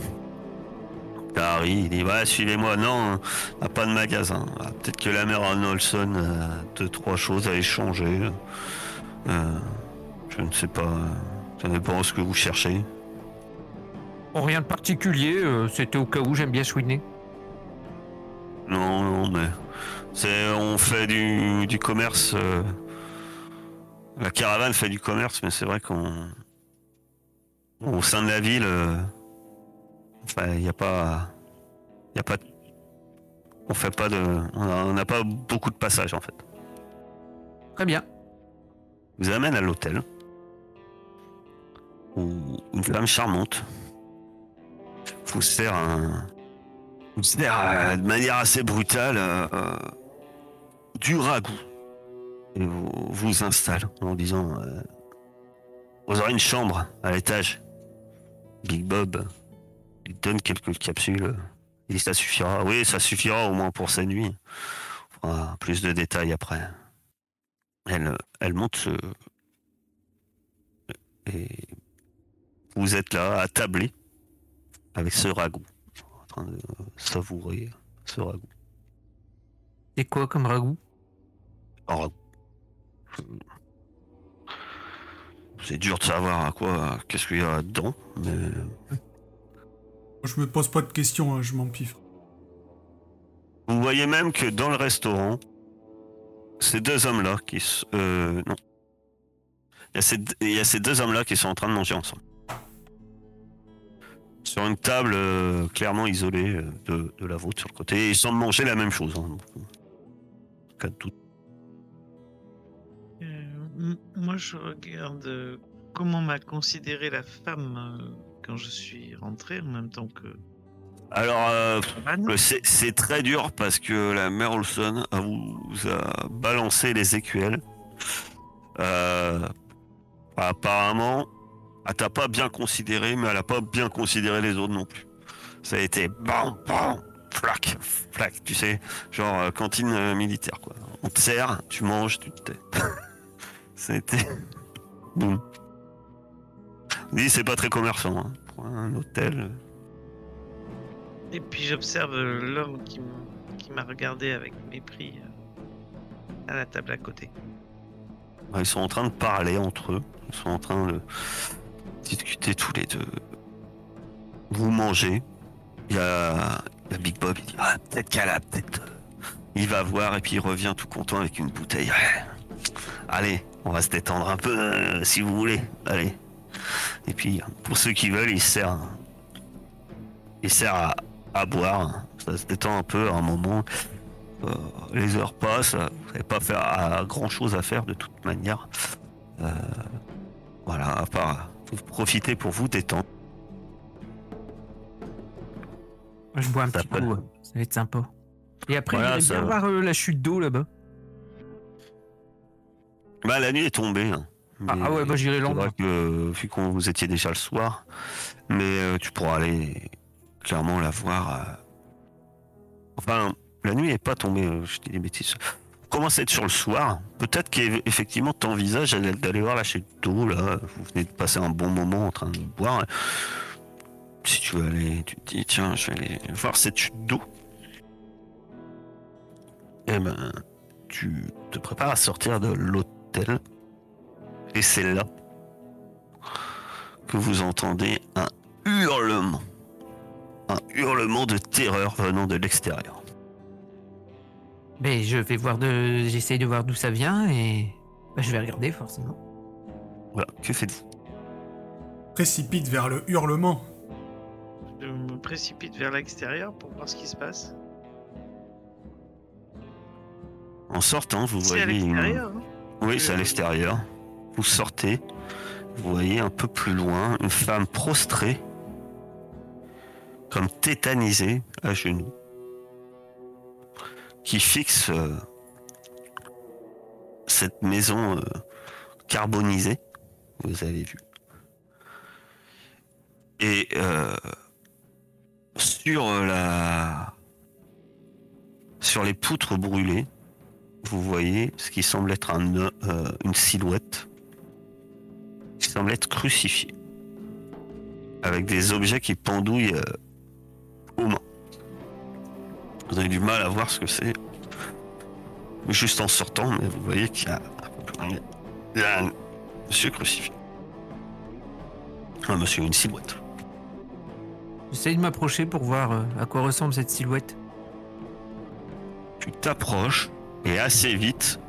Harry, il dit, ouais, suivez-moi. Non, a pas de magasin. Ah, Peut-être que la mère Arnoldson a deux, trois choses à échanger. Euh, je ne sais pas. Ça dépend ce que vous cherchez. Rien de particulier, euh, c'était au cas où j'aime bien chouiner. Non, non, mais c'est on fait du, du commerce. euh, la caravane fait du commerce, mais c'est vrai qu'on au sein de la ville, euh, enfin, il n'y a pas, il y a pas, on fait pas de, on n'a pas beaucoup de passages en fait. Très bien. vous amène à l'hôtel où une femme charmante vous sert un vous sert euh, de manière assez brutale euh, du ragoût vous vous installe en disant euh, vous aurez une chambre à l'étage. Big Bob lui donne quelques capsules. Il dit ça suffira. Oui ça suffira au moins pour cette nuit. On fera plus de détails après. Elle, elle monte ce... Et vous êtes là, attablé, avec ce ragoût, en train de savourer ce ragoût. C'est quoi comme ragoût? Un ragoût. C'est dur de savoir à quoi, qu'est-ce qu'il y a dedans, mais Je me pose pas de questions, hein, je m'en piffe. vous voyez même que dans le restaurant, ces deux hommes-là qui... Euh, non. Il y, a ces, il y a ces deux hommes-là qui sont en train de manger ensemble. Sur une table euh, clairement isolée euh, de, de la vôtre sur le côté. Ils semblent manger la même chose. hein. En cas de doute. Moi, je regarde euh, comment m'a considéré la femme euh, quand je suis rentré en même temps que Alors, euh, C'est très dur parce que la mère Olson a vous a balancé les écuelles. Euh, apparemment, elle t'a pas bien considéré, mais elle a pas bien considéré les autres non plus. Ça a été bam, bam, flac, flac, tu sais, genre cantine militaire quoi. On te sert, tu manges, tu te tais. Été boum. Dis, c'est pas très commerçant hein, pour un hôtel. Et puis j'observe euh, l'homme qui, m- qui qui m'a regardé avec mépris euh, à la table à côté. Ils sont en train de parler entre eux. Ils sont en train de discuter tous les deux. Vous mangez. Il y a, il y a Big Bob. Il dit ah, peut-être qu'elle a peut-être. euh, Il va voir et puis il revient tout content avec une bouteille. Allez, on va se détendre un peu euh, si vous voulez. Allez. Et puis pour ceux qui veulent, il sert. Il sert à, à boire. Ça se détend un peu à un moment. Euh, les heures passent, vous n'avez pas faire à, grand chose à faire de toute manière. Euh, voilà, à part vous profitez pour vous détendre. Moi, je bois un Ça petit peut- coup, ça va être sympa. Et après, Voilà, il ça bien va. voir euh, la chute d'eau là-bas. Bah, la nuit est tombée. hein. Ah, ah ouais, bah j'irai lendemain. que vu qu'on vous étiez déjà le soir, mais euh, tu pourras aller clairement la voir. euh. Enfin, la nuit n'est pas tombée. euh, je dis des bêtises. Vous commencez à être sur le soir? Peut-être qu'effectivement t'envisages d'aller d'aller voir la chute d'eau là. Vous venez de passer un bon moment en train de boire. Si tu veux aller, tu te dis tiens, je vais aller voir cette chute d'eau. Eh ben, tu te prépares à sortir de Et c'est là que vous entendez un hurlement. Un hurlement de terreur venant de l'extérieur. Mais je vais voir de. J'essaye de voir d'où ça vient et. bah, je vais regarder forcément. Voilà, que faites-vous? Précipite vers le hurlement. Je me précipite vers l'extérieur pour voir ce qui se passe. En sortant, vous C'est à voyez une... hein Oui, c'est à l'extérieur. Vous sortez, vous voyez un peu plus loin une femme prostrée, comme tétanisée à genoux, qui fixe euh, cette maison euh, carbonisée, vous avez vu. Et euh, sur la sur les poutres brûlées, vous voyez ce qui semble être un, euh, une silhouette qui semble être crucifiée avec des objets qui pendouillent euh, aux mains. Vous avez du mal à voir ce que c'est juste en sortant, mais vous voyez qu'il y a, il y a un monsieur crucifié. Un monsieur, une silhouette. J'essaye de m'approcher pour voir euh, à quoi ressemble cette silhouette. Tu t'approches et assez vite,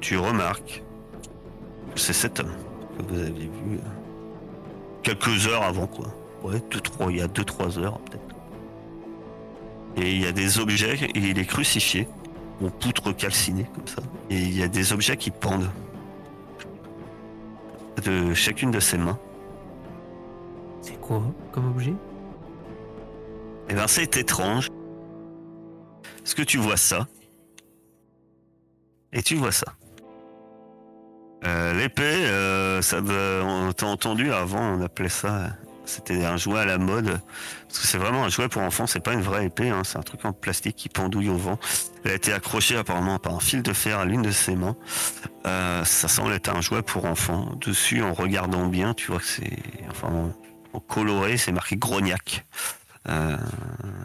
tu remarques que c'est cet homme que vous avez vu euh, quelques heures avant, quoi. Ouais, deux, trois, il y a 2-3 heures peut-être. Et il y a des objets, et il est crucifié, aux poutres calcinées comme ça. Et il y a des objets qui pendent de chacune de ses mains. C'est quoi comme objet? Et ben c'est étrange. Est-ce que tu vois ça? Et tu vois ça. Euh, L'épée, euh, ça on t'a entendu avant, on appelait ça. C'était un jouet à la mode. Parce que c'est vraiment un jouet pour enfants, c'est pas une vraie épée, hein, c'est un truc en plastique qui pendouille au vent. Elle a été accrochée apparemment par un fil de fer à l'une de ses mains. Euh, ça semble être un jouet pour enfants. Dessus, en regardant bien, tu vois que c'est. Enfin, en, coloré, c'est marqué Grognac.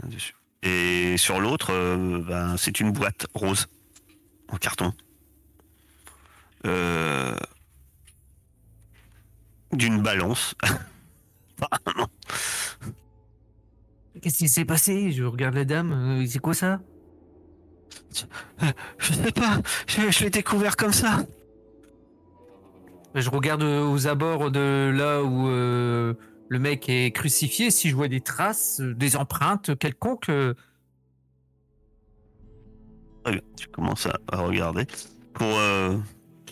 Dessus. Et sur l'autre, ben, c'est une boîte rose en carton. Euh, D'une balance. Qu'est-ce qui s'est passé? Je regarde la dame. euh, c'est quoi ça? Je sais pas, je, je l'ai découvert comme ça. Je regarde euh, aux abords de là où euh, le mec est crucifié. Si je vois des traces, des empreintes quelconques. euh, Bien, tu commences à, à regarder. Pour, euh,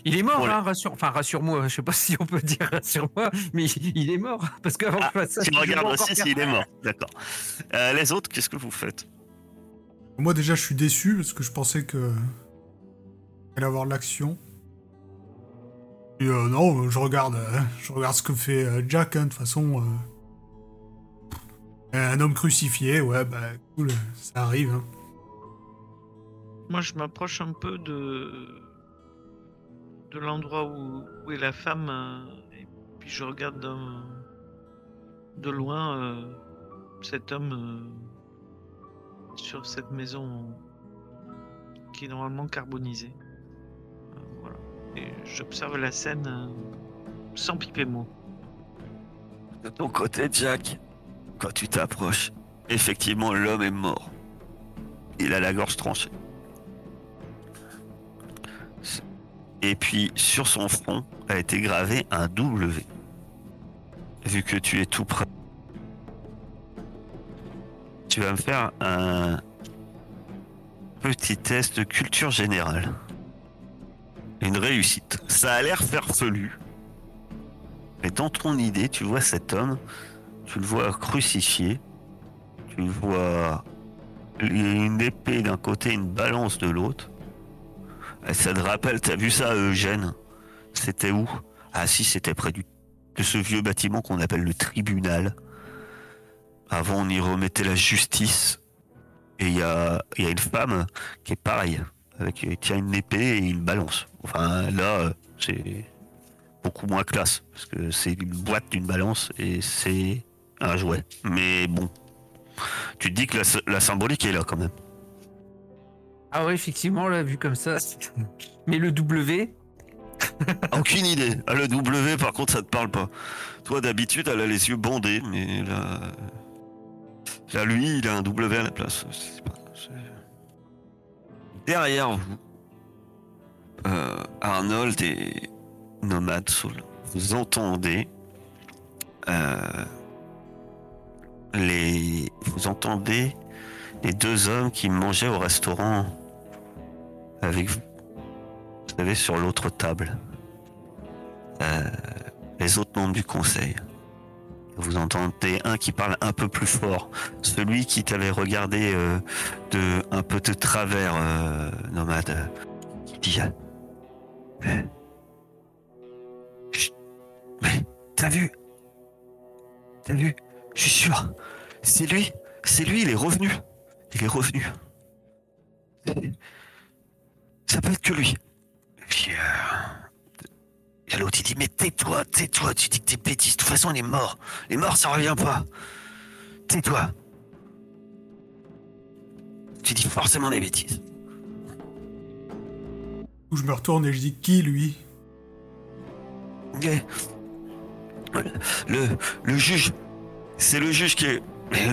Il est mort, Pour les- hein, rassure. Enfin, rassure-moi. Je sais pas si on peut dire rassure-moi, mais il est mort parce qu'avant Ah, que je fasse ça, tu je regardes vois aussi s'il est mort. D'accord. Euh, les autres, qu'est-ce que vous faites? Moi déjà je suis déçu parce que je pensais que elle allait avoir de l'action. Et euh, non, je regarde, euh, je regarde ce que fait euh, Jack. hein, De toute façon, euh, un homme crucifié, ouais, bah cool, ça arrive. hein. Moi, je m'approche un peu de de l'endroit où, est la femme euh, et puis je regarde de loin euh, cet homme sur cette maison qui est normalement carbonisée. Euh, voilà. Et j'observe la scène euh, sans piper mot. De ton côté, Jack, quand tu t'approches, effectivement, l'homme est mort. Il a la gorge tranchée. Et puis, sur son front a été gravé un W. Vu que tu es tout près, tu vas me faire un petit test de culture générale. Une réussite. Ça a l'air farfelu. Mais dans ton idée, tu vois cet homme, tu le vois crucifié, tu le vois une épée d'un côté, une balance de l'autre. Ça te rappelle, t'as vu ça, Eugène? C'était où? Ah si, c'était près du, de ce vieux bâtiment qu'on appelle le tribunal. Avant, on y remettait la justice. Et il y a, une femme qui est pareille, avec qui tient une épée et une balance. Enfin, là, c'est beaucoup moins classe, parce que c'est une boîte d'une balance et c'est un jouet. Mais bon, tu te dis que la symbolique est là quand même. Ah ouais, effectivement, là, vu comme ça. Mais le W, Aucune idée. Ah, le W, par contre, ça te parle pas. Toi, d'habitude, elle a les yeux bandés, mais là. Là, lui, il a un W à la place. Derrière vous, euh, Arnold et Nomad Soul, vous entendez. euh, les, vous entendez les deux hommes qui mangeaient au restaurant avec vous. Vous savez, sur l'autre table. Euh, les autres membres du conseil. Vous entendez un qui parle un peu plus fort. Celui qui t'avait regardé euh, de un peu de travers, euh, nomade. qui dit Mais-. Mais t'as vu? T'as vu? Je suis sûr. C'est lui. C'est lui, il est revenu. Il est revenu. Ça peut être que lui. Et puis, euh, et l'autre, il dit, mais tais-toi, tais-toi, tu dis que t'es bêtise. De toute façon, il est mort. Les morts, ça revient pas. Tais-toi. Tu dis forcément des bêtises. Où je me retourne et je dis qui lui? Le, le juge, c'est le juge qui est.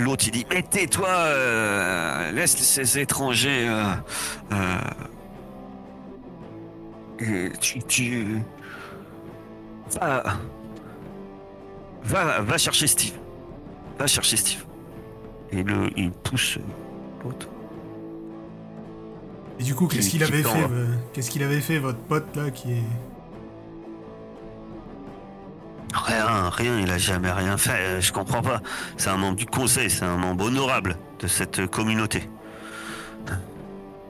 L'autre, il dit, mais tais-toi, euh, laisse ces étrangers. euh, euh, et tu, tu. Va. Va, va chercher Steve. Va chercher Steve. Et le, il pousse l'autre. Et du coup, qu'est-ce Qui- qu'il qui avait fait euh, Qu'est-ce qu'il avait fait, votre pote là, qui est. Rien, rien, il a jamais rien fait. euh, Je comprends pas. C'est un membre du conseil, c'est un membre honorable de cette communauté.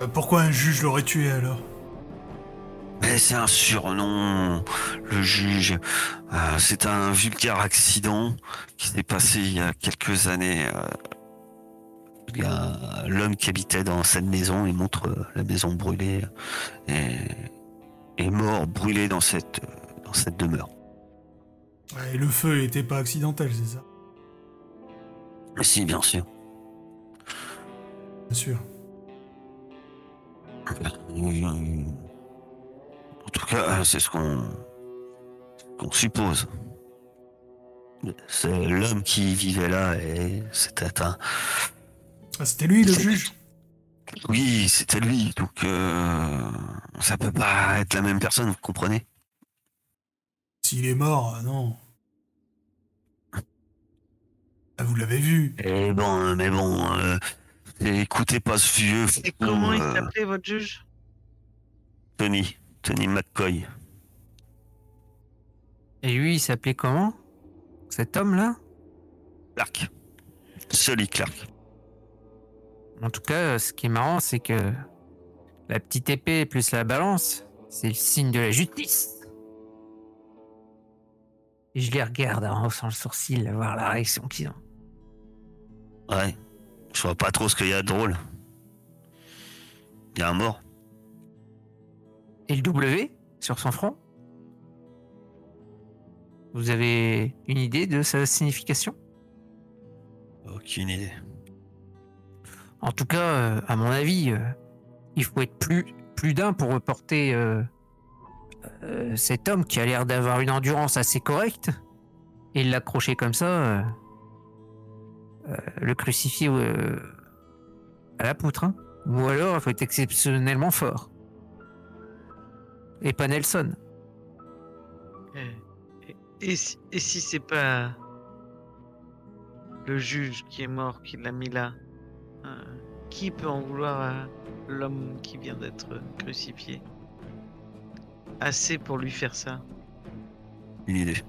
Euh, pourquoi un juge l'aurait tué alors? Mais c'est un surnom, le juge. Euh, c'est un vulgaire accident qui s'est passé il y a quelques années. euh, l'homme qui habitait dans cette maison, il montre euh, la maison brûlée, et est mort brûlé dans cette, dans cette demeure. Et le feu était pas accidentel, c'est ça? Si, bien sûr. Bien sûr. En tout cas, c'est ce qu'on suppose. C'est l'homme qui vivait là et c'était un. Ah, c'était lui le juge? Oui, c'était lui. Donc euh, ça peut pas être la même personne, vous comprenez? S'il est mort, euh, non. Ah, vous l'avez vu Et bon, mais bon, euh, écoutez pas ce vieux. Et comment il euh, s'appelait votre juge? Tony, Tony McCoy. Et lui, il s'appelait comment Cet homme-là? Clark. Sully Clark. En tout cas, ce qui est marrant, c'est que la petite épée plus la balance, c'est le signe de la justice. Et je les regarde en haussant le sourcil, à voir la réaction qu'ils ont. Ouais. Je vois pas trop ce qu'il y a de drôle. Il y a un mort. Et le W sur son front Vous avez une idée de sa signification? Aucune idée. En tout cas, euh, à mon avis, euh, il faut être plus, plus d'un pour reporter euh, cet homme qui a l'air d'avoir une endurance assez correcte et l'accrocher comme ça, le crucifier à la poutre. hein. Ou alors, il faut être exceptionnellement fort. Et pas Nelson. Et, et si, et si c'est pas le juge qui est mort qui l'a mis là euh, Qui peut en vouloir à l'homme qui vient d'être crucifié? Assez pour lui faire ça. Une idée.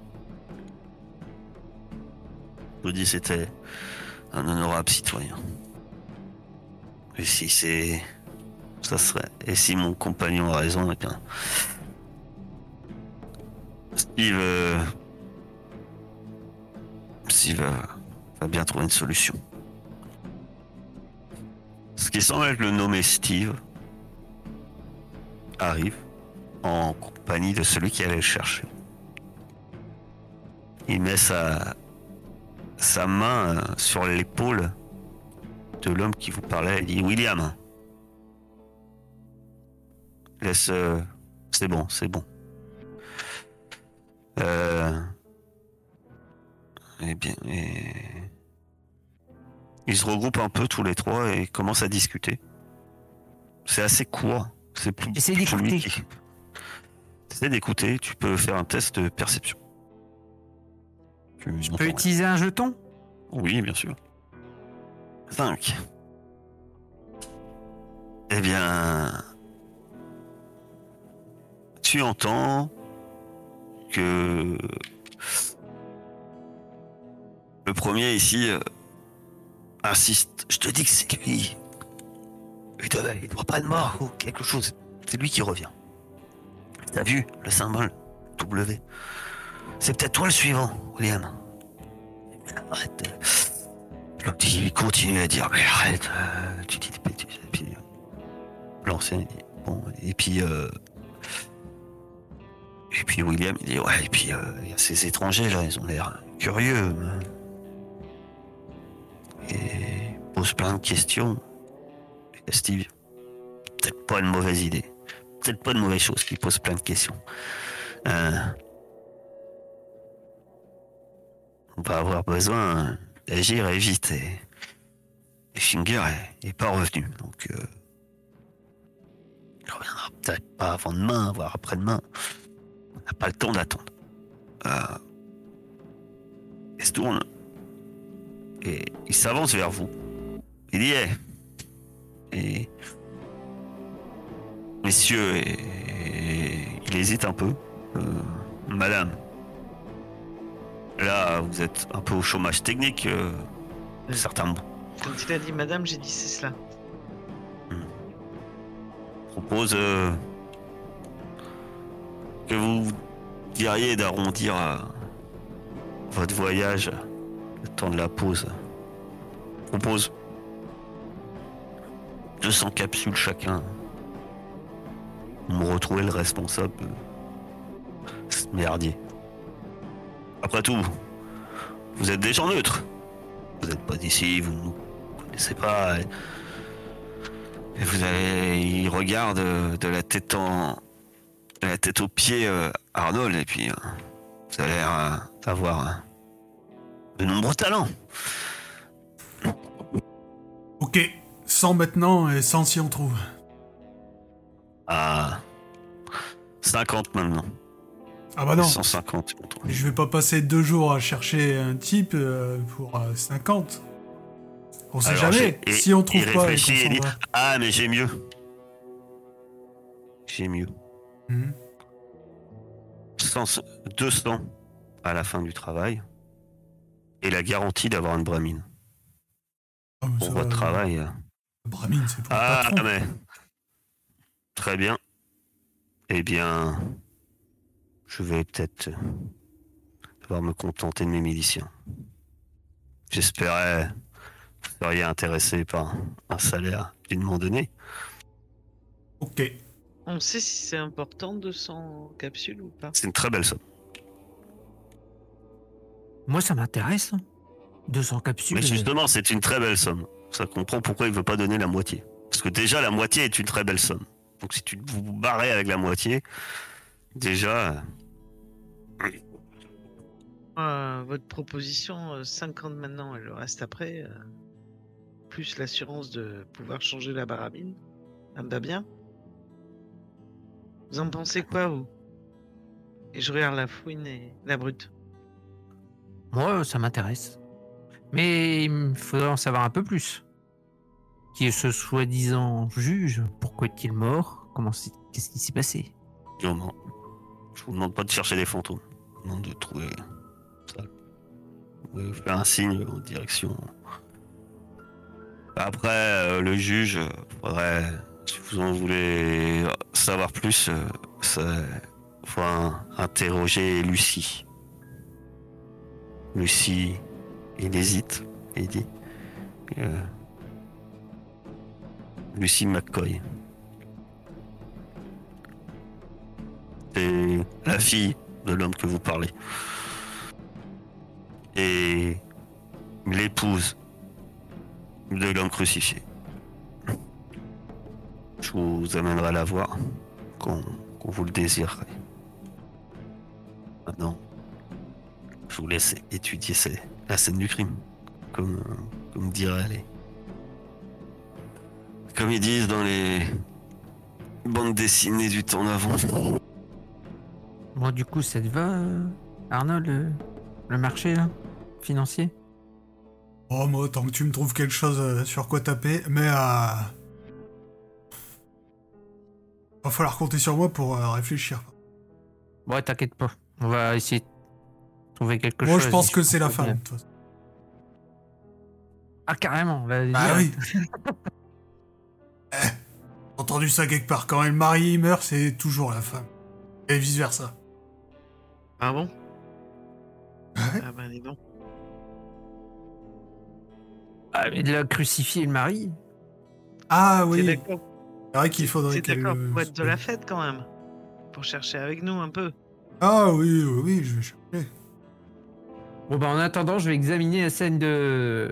Je vous dis, c'était un honorable citoyen. Et si c'est. Ça serait. Et si mon compagnon a raison, eh. Steve. euh, Steve va, va bien trouver une solution. Ce qui semble être le nommé Steve arrive en compagnie de celui qui allait le chercher. Il met sa, sa main euh, sur l'épaule de l'homme qui vous parlait. Il dit William. Laisse. euh, c'est bon, c'est bon. Euh, eh bien. et- Ils se regroupent un peu tous les trois et commencent à discuter. C'est assez court. C'est plus. Lui d'écouter. qui- T'essaies d'écouter. Tu peux faire un test de perception. Tu Je peux utiliser un jeton? Oui, bien sûr. 5. Eh bien... Tu entends que... Le premier ici euh, insiste. Je te dis que c'est lui. Il doit, doit pas de mort ou quelque chose. C'est lui qui revient. T'as vu le symbole W? C'est peut-être toi le suivant, William. Arrête. il continue à dire, mais arrête, euh, tu dis des bêtises. Et puis, euh, bon, et puis, euh, et puis William, il dit, ouais, et puis, euh, il y a ces étrangers, là, ils ont l'air curieux. mais- Et ils posent plein de questions. Et Steve, peut-être pas une mauvaise idée. Peut-être pas une mauvaise chose qu'ils posent plein de questions. Euh, on va avoir besoin d'agir et vite. Et, Finger est, est pas revenu. Donc, euh, il reviendra peut-être pas avant demain, voire après-demain. N'a pas le temps d'attendre. Euh, il se tourne et il s'avance vers vous. Il y est. Et messieurs, et- et il hésite un peu. Euh, Madame, Là, vous êtes un peu au chômage technique, euh, certains Quand il a dit madame, j'ai dit c'est cela. proposent euh, que vous diriez d'arrondir euh, votre voyage le temps de la pause. Propose 200 capsules chacun. Vous me retrouvez le responsable merdier. Après tout, vous êtes des gens neutres. Vous n'êtes pas d'ici, vous ne nous connaissez pas. Et, vous avez. Il regarde euh, de la tête en. De la tête aux pieds euh, Arnold, et puis. euh, vous avez l'air euh, d'avoir euh, de nombreux talents. Ok, 100 maintenant et 100 si on trouve. À 50 maintenant. Ah bah non, 150 si on trouve. je vais pas passer deux jours à chercher un type euh, pour euh, 50. On sait Alors, jamais. Si on trouve pas, et dit. Ah, mais j'ai mieux. J'ai mieux. Mhm. 100 200 à la fin du travail. Et la garantie d'avoir une bramine. Ah, Pour ça, votre euh, travail. euh. Bramine, c'est pour le Ah, patron. mais. Très bien. Eh bien. Je vais peut-être devoir me contenter de mes miliciens. J'espérais que vous seriez intéressé par un salaire d'une donné. Ok. On sait si c'est important 200 capsules ou pas C'est une très belle somme. Moi, ça m'intéresse. hein. 200 capsules. Mais euh, justement, c'est une très belle somme. ça comprend pourquoi il veut pas donner la moitié. Parce que déjà, la moitié est une très belle somme. Donc si tu vous barrez avec la moitié, déjà, Euh, votre proposition, euh, 50 maintenant et le reste après, euh, plus l'assurance de pouvoir changer la barabine, ça me va bien. Vous en pensez quoi, vous? Et je regarde la fouine et la brute. Moi, ça m'intéresse. Mais il me faudrait en savoir un peu plus. Qui est ce soi-disant juge Pourquoi est-il mort? Comment c'est- Qu'est-ce qui s'est passé? Non, non. Je vous demande pas de chercher des fantômes. Je vous demande de trouver ça. Vous pouvez faire un signe en direction. Après, euh, le juge, euh, faudrait, si vous en voulez savoir plus, euh, ça- faut interroger Lucie. Lucie, il hésite, il dit. Euh, Lucie McCoy. C'est la fille de l'homme que vous parlez. Et l'épouse de l'homme crucifié. Je vous amènerai à la voir quand, quand vous le désirerez. Maintenant, je vous laisse étudier ces- la scène du crime, comme, comme diraient les. Comme ils disent dans les bandes dessinées du temps d'avant. Bon, du coup, ça te va, euh, Arnaud, le, le marché, là Financier? Oh, moi, tant que tu me trouves quelque chose euh, sur quoi taper, mais euh... Va falloir compter sur moi pour euh, réfléchir. Ouais, t'inquiète pas. On va essayer de trouver quelque Moi, chose. je pense que c'est la fin. de problème. toute façon. Ah, carrément. Là, Ah oui. Eh, J'ai entendu ça quelque part. Quand le mari meurt, c'est toujours la femme. Et vice versa. Ah bon? Ouais. Ah ben dis donc. Ah, mais de la crucifier le mari? Ah oui. C'est vrai qu'il faudrait T'es qu'elle. d'accord pour être de la fête quand même Pour chercher avec nous un peu. Ah oui, oui, oui, je vais chercher. Bon, bah, en attendant, je vais examiner la scène de.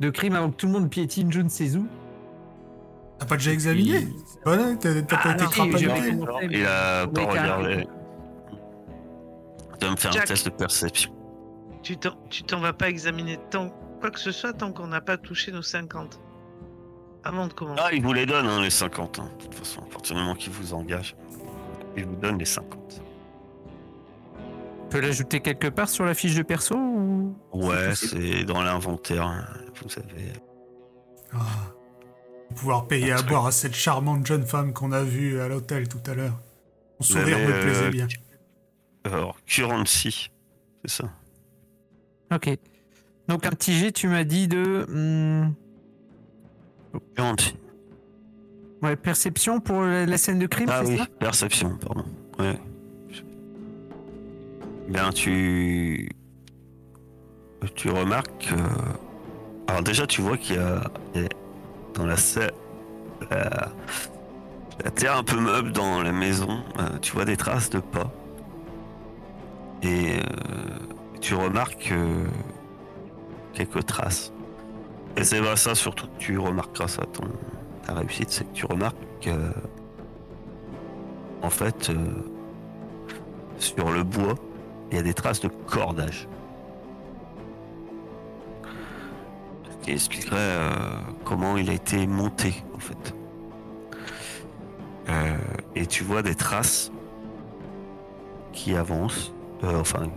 de crime avant que tout le monde piétine je ne sais où. T'as pas déjà examiné? Voilà, t'as t'as pas Ah, été crapahuté j'ai- Il a pas regardé. Tu vas me faire un test de perception. Tu t'en, tu t'en vas pas examiner tant, quoi que ce soit tant qu'on n'a pas touché nos 50. Avant de commencer. Ah, il vous les donne, hein, les 50. hein. De toute façon, à partir du moment qu'il vous engage, il vous donne les 50. On peut l'ajouter quelque part sur la fiche de perso ou... Ouais, c'est dans l'inventaire. hein. Vous savez. Ah. Pouvoir payer à boire à cette charmante jeune femme qu'on a vue à l'hôtel tout à l'heure. Son sourire me plaisait euh, bien. Alors, currency, c'est ça. Ok. Donc, un petit G, tu m'as dit de. hmm, Currency. ouais, perception pour la, scène de crime, Ah c'est oui, ça? perception, pardon. Ouais. Bien, tu. Tu remarques que. Alors, déjà, tu vois qu'il y a. Dans la salle. La... la terre un peu meuble dans la maison, euh, tu vois des traces de pas. Et euh, tu remarques euh, quelques traces. Et c'est ça surtout que tu remarqueras ça, ton, ta réussite, c'est que tu remarques que en fait, euh, sur le bois, il y a des traces de cordage. Ce qui expliquerait euh, comment il a été monté, en fait. Euh, et tu vois des traces qui avancent, enfin,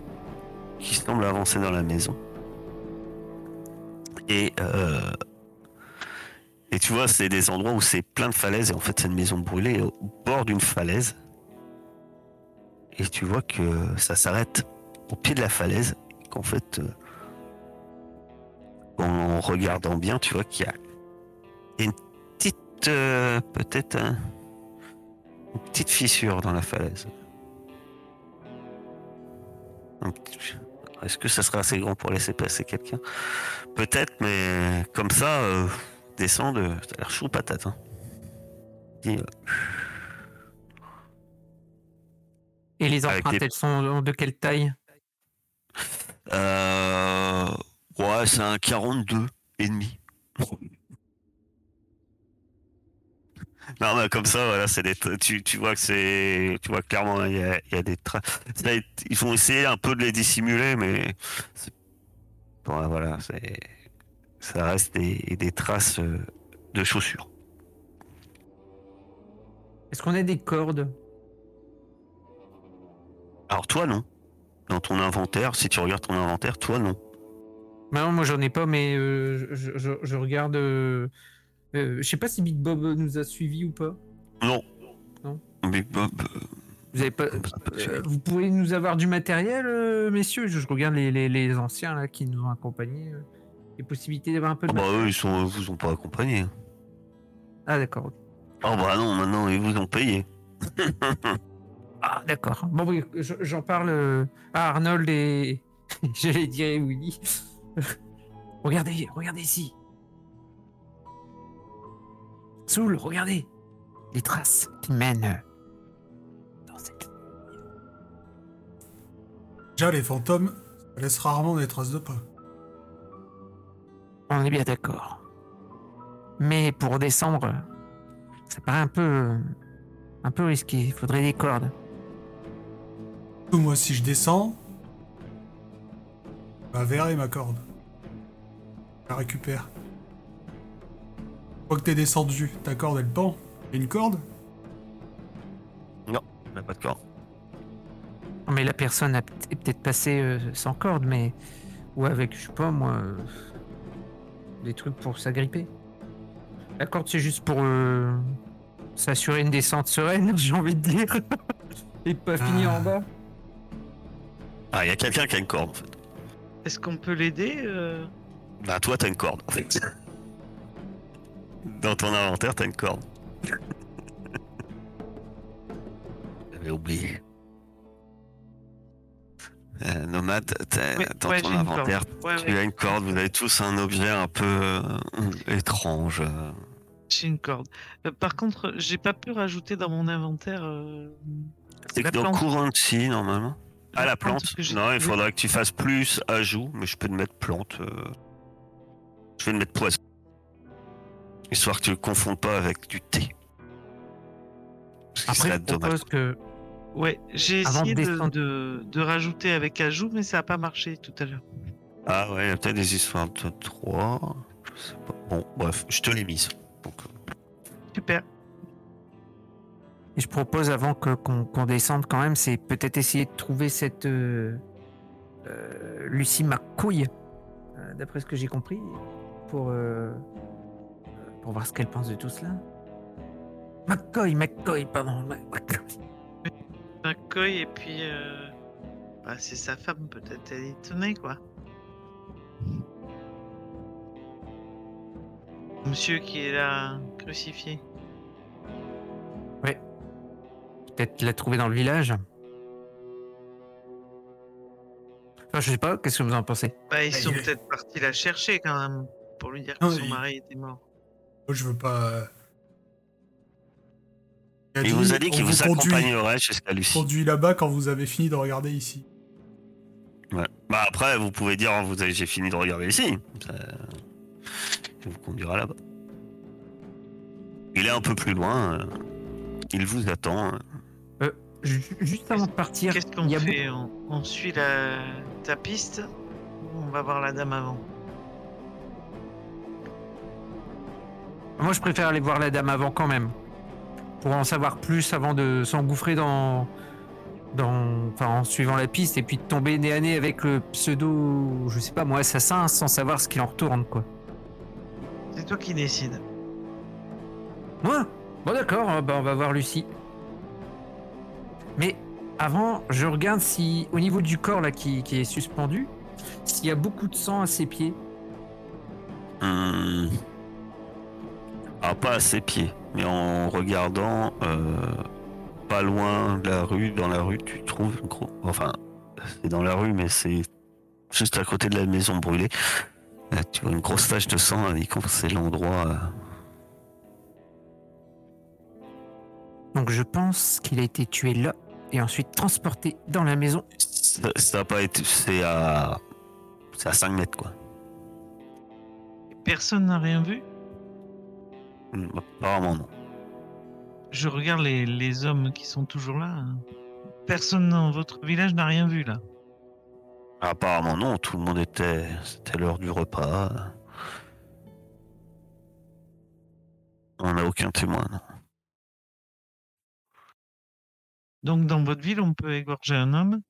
qui semblent avancer dans la maison. Et, euh, et tu vois, c'est des endroits où c'est plein de falaises, et en fait, c'est une maison brûlée au bord d'une falaise. Et tu vois que ça s'arrête au pied de la falaise, qu'en fait, euh, en regardant bien, tu vois qu'il y a une petite, euh, peut-être un- une petite fissure dans la falaise. Est-ce que ça sera assez grand pour laisser passer quelqu'un? Peut-être, mais comme ça, euh, descendre, ça a l'air chaud patate. Hein. Euh, Et les empreintes, elles sont de quelle taille? Euh, ouais, c'est un 42 et demi. Non, mais comme ça, voilà, c'est des, tu, tu vois que c'est, tu vois clairement, il y a, y a des traces. Ils vont essayer un peu de les dissimuler, mais bon, voilà, c'est, ça reste des, des traces euh, de chaussures. Est-ce qu'on a des cordes? Alors toi, non. Dans ton inventaire, si tu regardes ton inventaire, toi, non. Non, moi j'en ai pas, mais euh, je, je- je regarde. euh, euh, je sais pas si Big Bob nous a suivis ou pas. Non. Non. Big Bob. euh, Vous avez pas. euh, vous pouvez nous avoir du matériel, euh, messieurs? Je, je regarde les, les- les anciens là qui nous ont accompagnés. les possibilités d'avoir un peu de. Ah bah matériel. eux, ils sont, vous ont pas accompagné. Ah d'accord. Ah bah non, maintenant ils vous ont payé. Ah d'accord. Bon oui, je- j'en parle à Arnold et j'allais dire Willy. regardez, regardez ici. Soul, regardez les traces qui mènent dans cette. Déjà, les fantômes, ça laisse rarement des traces de pas. On est bien d'accord. Mais pour descendre, ça paraît un peu, un peu risqué. Il faudrait des cordes. Tout, moi, si je descends, ma verre et ma corde. Je la récupère. Fois que t'es descendu, ta corde elle pend. Et une corde? On a pas de. Non, Mais la personne a est peut-être passée euh, sans corde, mais ou avec, je sais pas moi, euh, des trucs pour s'agripper. La corde, c'est juste pour euh, s'assurer une descente sereine, j'ai envie de dire, et pas finir Ah. en bas. Ah, il y a quelqu'un qui a une corde en fait. Est-ce qu'on peut l'aider euh? Bah toi t'as une corde en fait. Dans ton inventaire t'as une corde. J'avais oublié. Euh, nomade, dans ouais, ton j'ai une corde. inventaire, Ouais, tu ouais, as une corde, vous avez tous un objet un peu euh, étrange. j'ai une corde. Euh, par contre, j'ai pas pu rajouter dans mon inventaire. euh, C'est la dans plante. Currency normalement. Ah la plante j'ai Non, il faudra que tu fasses plus ajout, mais je peux te mettre plante. euh. Je vais te mettre poison. Histoire que tu le confondes pas avec du thé. Parce que Après, je propose que Ouais, j'ai essayé de, descendre. de, de rajouter avec ajout, mais ça a pas marché tout à l'heure. Ah ouais, il y a peut-être des histoires de 3. Je sais pas. Bon, bref, je te l'ai mise. Donc, euh, Super. Et je propose avant que qu'on qu'on descende quand même, c'est peut-être essayer de trouver cette euh, euh, Lucie McCouille, euh, d'après ce que j'ai compris, pour euh, pour voir ce qu'elle pense de tout cela. McCoy, McCoy, pardon. McCoy. McCoy, et puis. euh, bah, c'est sa femme, peut-être. Elle est étonnée, quoi. Monsieur qui est là, crucifié. Peut-être la trouver dans le village. Enfin, je sais pas, qu'est-ce que vous en pensez? Bah, ils Bah, sont peut-être partis la chercher quand même, pour lui dire que son mari était mort. Moi, je veux pas. euh, Il vous a dit qu'il vous conduit- accompagnerait jusqu'à Lucie. conduit là-bas quand vous avez fini de regarder ici. Ouais. Bah après, vous pouvez dire, vous avez, j'ai fini de regarder ici. Ça... Il vous conduira là-bas. Il est un peu plus loin. euh, Il vous attend. euh. Ju- Juste avant de partir, Qu'est-ce qu'on fait on, on suit la, ta piste ou on va voir la dame avant? Moi, je préfère aller voir la dame avant quand même. Pour en savoir plus avant de s'engouffrer dans. dans enfin, en suivant la piste et puis de tomber nez à nez avec le pseudo. je sais pas moi, assassin sans savoir ce qu'il en retourne, quoi. C'est toi qui décides. Moi? Bon, d'accord, euh, bah, on va voir Lucie. Mais avant, je regarde si, au niveau du corps là qui, qui est suspendu, s'il y a beaucoup de sang à ses pieds. Hum. Ah, pas à ses pieds, mais en regardant euh, pas loin de la rue, dans la rue, tu trouves une gros. Enfin, c'est dans la rue, mais c'est juste à côté de la maison brûlée. Là, tu vois une grosse tache de sang indiquant que c'est l'endroit. euh, Donc je pense qu'il a été tué là et ensuite transporté dans la maison. Ça, ça a pas été. C'est à. C'est à 5 mètres, quoi. personne n'a rien vu? Apparemment non. Je regarde les, les hommes qui sont toujours là. hein. Personne dans votre village n'a rien vu là. Apparemment non, tout le monde était. C'était l'heure du repas. On n'a aucun témoin, non. Donc dans votre ville, on peut égorger un homme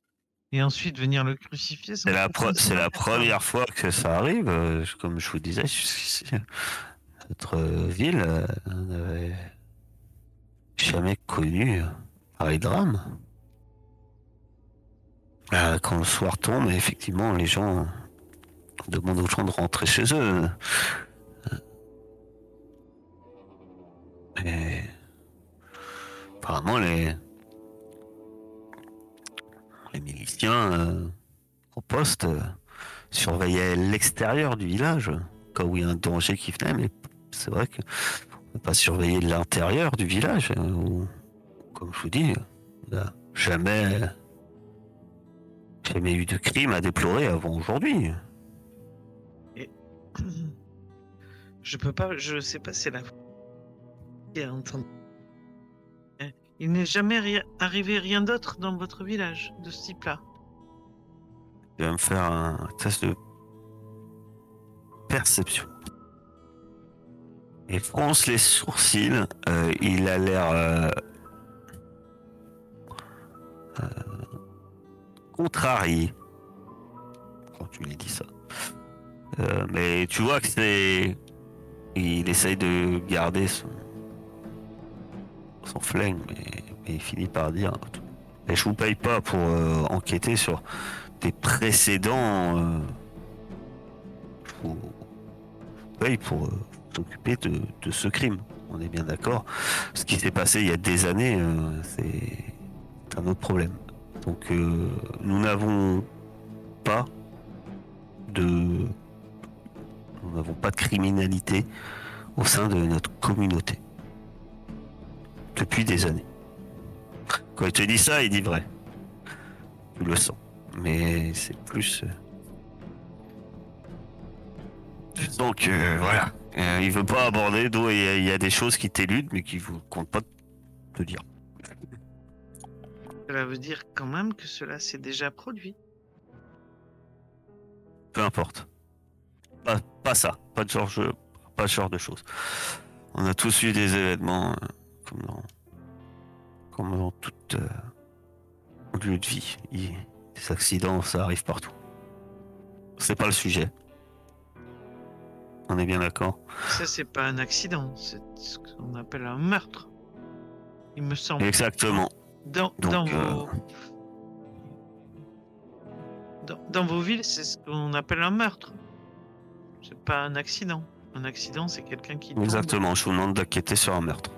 et ensuite venir le crucifier. C'est la, pre- la première fois que ça arrive. euh, Comme je vous disais, jusqu'ici, notre euh, ville euh, n'avait jamais connu euh, pareil drame. Euh, Quand le soir tombe, effectivement, les gens demandent aux gens de rentrer chez eux. Et apparemment, les, les miliciens euh, au poste euh, surveillaient l'extérieur du village, où il y a un danger qui venait, mais c'est vrai que on peut pas surveiller l'intérieur du village. euh, où, comme je vous dis, il n'y a jamais, jamais eu de crime à déplorer avant aujourd'hui. Je peux pas, je sais pas, c'est la. Il n'est jamais ri- arrivé rien d'autre dans votre village de ce type-là. Je vais me faire un test de perception. Il fronce les sourcils. euh, il a l'air euh, euh, contrarié quand tu lui dis ça. Mais tu vois que c'est. Il essaye de garder son, son flingue, mais, il finit par dire Mais je vous paye pas pour enquêter sur des précédents. je vous paye pour s'occuper de, ce crime. On est bien d'accord. Ce qui s'est passé il y a des années, euh, c'est un autre problème. Donc euh, nous n'avons pas de nous n'avons pas de criminalité au sein de notre communauté depuis des années. Quand il te dit ça, il dit vrai. Tu le sens. Mais c'est plus. euh, euh, voilà. Euh, il veut pas aborder, d'où il y, a- il y a des choses qui t'éludent, mais qui ne comptent pas te dire. Cela veut dire quand même que cela s'est déjà produit. Peu importe. Pas, pas ça. Pas de genre, de- pas ce genre de choses. On a tous eu des événements euh, comme dans, comme dans euh, lieu de vie. Il- des accidents, ça arrive partout. C'est pas le sujet. On est bien d'accord. Ça, c'est pas un accident, c'est ce qu'on appelle un meurtre. Il me semble. Exactement. Dans, Donc, dans euh, vos... dans, dans vos villes, c'est ce qu'on appelle un meurtre. C'est pas un accident. Un accident, c'est quelqu'un qui tombe. Exactement. Je vous demande d'enquêter sur un meurtre.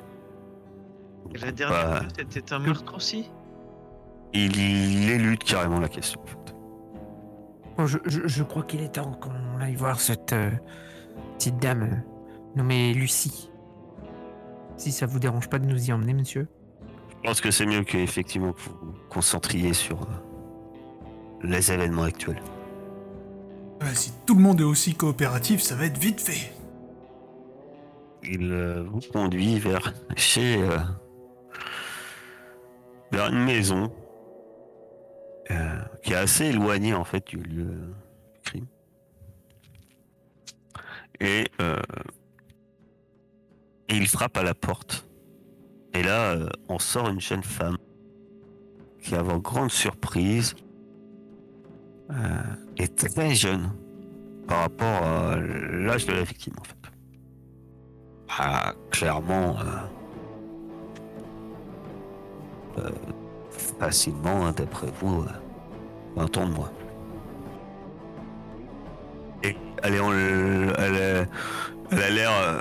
Et la dernière Bah, fois, c'était un meurtre aussi. il élude carrément la question. en fait. Bon, je, je- je crois qu'il est temps qu'on aille voir cette euh, petite dame euh, nommée Lucie. Si ça vous dérange pas de nous y emmener, monsieur. Je pense que c'est mieux que effectivement que vous vous concentriez sur euh, les événements actuels. Ouais, si tout le monde est aussi coopératif, ça va être vite fait. Il euh, vous conduit vers chez euh, vers une maison euh, qui est assez éloignée en fait du lieu euh, du crime. Et, euh, et il frappe à la porte. Et là, euh, on sort une jeune femme qui, avant grande surprise, euh, est très jeune par rapport à l'âge de la victime en fait. Ah, clairement, euh, facilement, d'après vous, euh, 20 ans de moins. Elle est en- elle, a l'air, euh,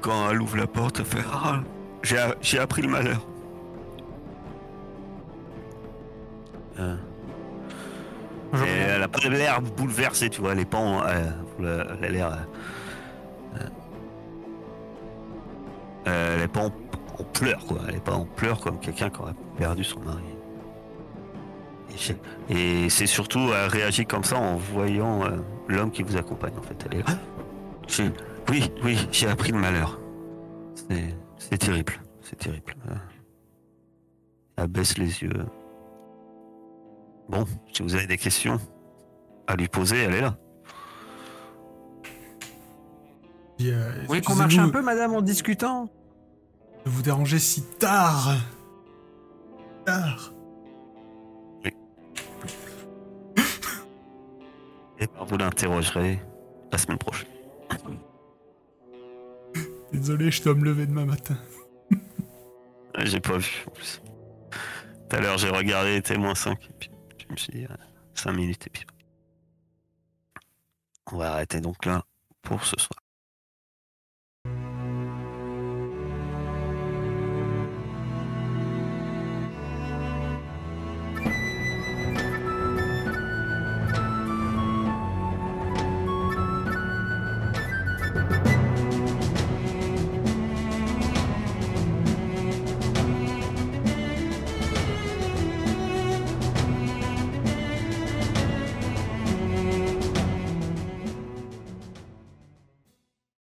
quand elle ouvre la porte, elle fait Ah, j'ai, j'ai appris le malheur. Euh, et elle a pas l'air bouleversée, tu vois, elle est pas en, euh, elle a l'air. euh, elle est pas en, en pleurs, quoi. Elle est pas en pleurs comme quelqu'un qui aurait perdu son mari. Et c'est surtout, elle réagit comme ça en voyant euh, l'homme qui vous accompagne, en fait. Elle est là. J'ai- Oui, oui, j'ai appris le malheur. C'est- terrible, c'est terrible. Euh, Elle baisse les yeux. Bon, si vous avez des questions à lui poser, elle est là. Euh, Vous voulez qu'on marche un peu, madame, en discutant? De vous déranger si tard. Tard. Et vous l'interrogerez la semaine prochaine. Désolé, je dois me lever demain matin. J'ai pas vu en plus. Tout à l'heure, j'ai regardé, moins 5. Et puis, je me suis dit, 5 minutes et puis. On va arrêter donc là pour ce soir.